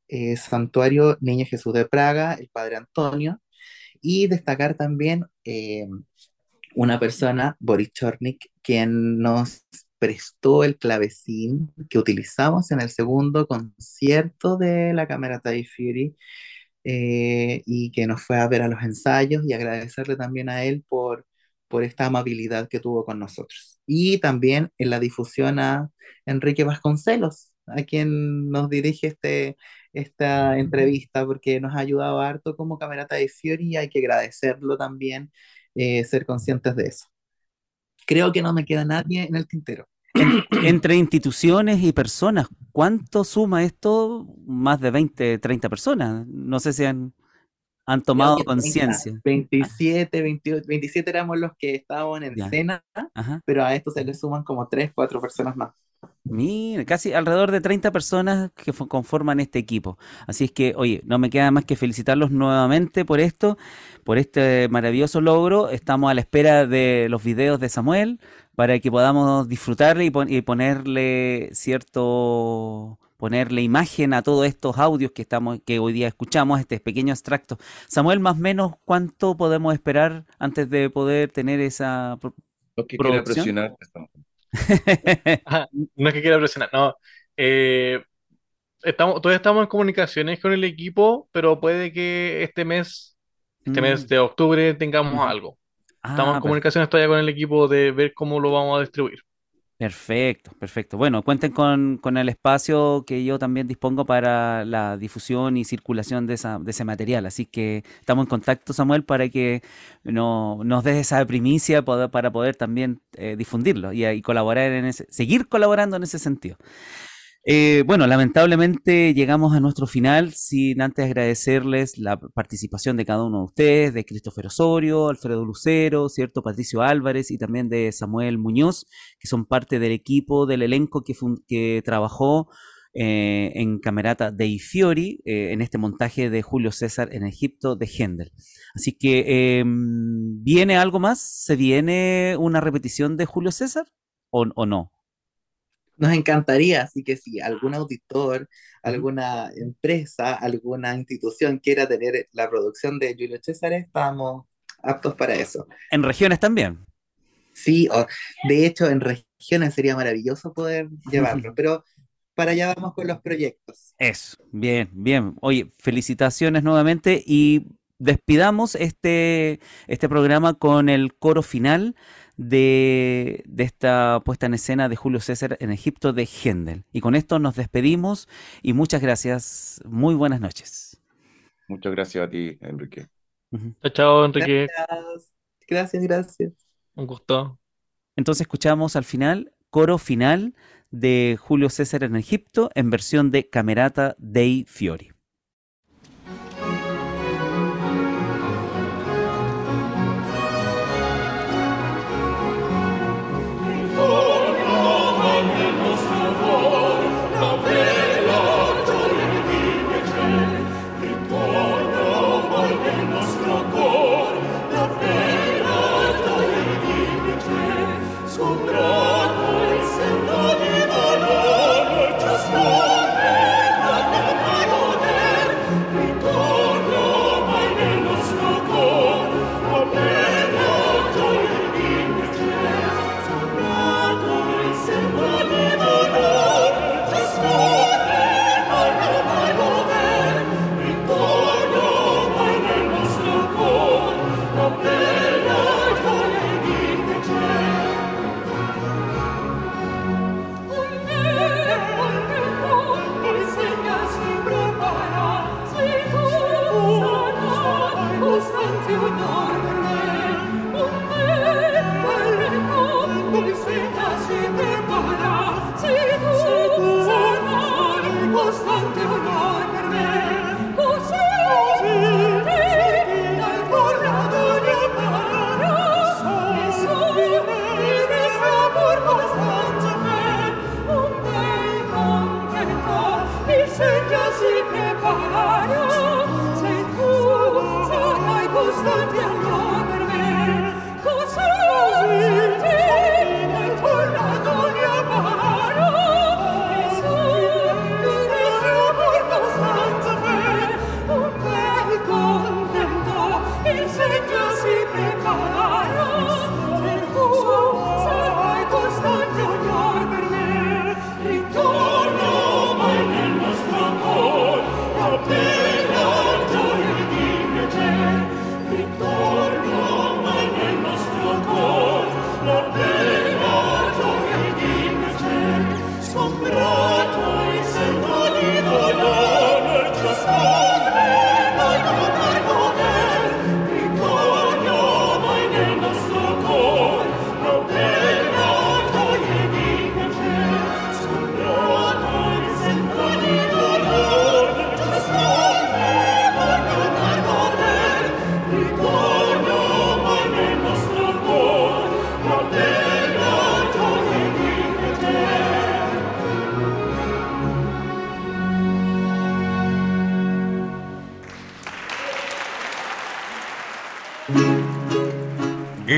eh, Santuario Niño Jesús de Praga, el Padre Antonio, y destacar también eh, una persona, Boris Chornik, quien nos prestó el clavecín que utilizamos en el segundo concierto de la Cámara Tai Fury eh, y que nos fue a ver a los ensayos y agradecerle también a él por por esta amabilidad que tuvo con nosotros. Y también en la difusión a Enrique Vasconcelos, a quien nos dirige este, esta entrevista, porque nos ha ayudado harto como Camerata de Fiori y hay que agradecerlo también, eh, ser conscientes de eso. Creo que no me queda nadie en el tintero. Entre instituciones y personas, ¿cuánto suma esto? Más de 20, 30 personas. No sé si han han tomado conciencia. 27, 28, 27 éramos los que estábamos en escena, pero a esto se le suman como 3, 4 personas más. Mira, casi alrededor de 30 personas que conforman este equipo. Así es que, oye, no me queda más que felicitarlos nuevamente por esto, por este maravilloso logro. Estamos a la espera de los videos de Samuel para que podamos disfrutarle y ponerle cierto ponerle imagen a todos estos audios que estamos, que hoy día escuchamos, este pequeño extracto. Samuel, más o menos, ¿cuánto podemos esperar antes de poder tener esa Lo que quiere presionar. no es que quiera presionar, no. Eh, estamos, todavía estamos en comunicaciones con el equipo, pero puede que este mes, este mes mm. de octubre, tengamos algo. estamos en ah, comunicaciones todavía con el equipo de ver cómo lo vamos a distribuir. Perfecto, perfecto. Bueno, cuenten con, el espacio que yo también dispongo para la difusión y circulación de, esa, de ese material. Así que estamos en contacto, Samuel, para que no, nos des esa primicia para poder también eh, difundirlo y, y, colaborar en ese, seguir colaborando en ese sentido. Eh, bueno, lamentablemente llegamos a nuestro final sin antes agradecerles la participación de cada uno de ustedes, de Christopher Osorio, Alfredo Lucero, ¿cierto? Patricio Álvarez y también de Samuel Muñoz, que son parte del equipo, del elenco que, trabajó eh, en Camerata dei Fiori, eh, en este montaje de Julio César en Egipto de Händel. Así que, em, ¿viene algo más? ¿Se viene una repetición de Julio César o no? Nos encantaría, así que si algún auditor, alguna empresa, alguna institución quiera tener la producción de Julio César, estamos aptos para eso. ¿En regiones también? Sí, de hecho en regiones sería maravilloso poder llevarlo, pero para allá vamos con los proyectos. Eso, bien, bien. Oye, felicitaciones nuevamente y despidamos este, este programa con el coro final de, esta puesta en escena de Julio César en Egipto de Händel. Y con esto nos despedimos y muchas gracias. Muy buenas noches. Muchas gracias a ti, Enrique. Chao, Enrique. Gracias, gracias, gracias. Un gusto. Entonces escuchamos al final, coro final de Julio César en Egipto en versión de Camerata dei Fiori.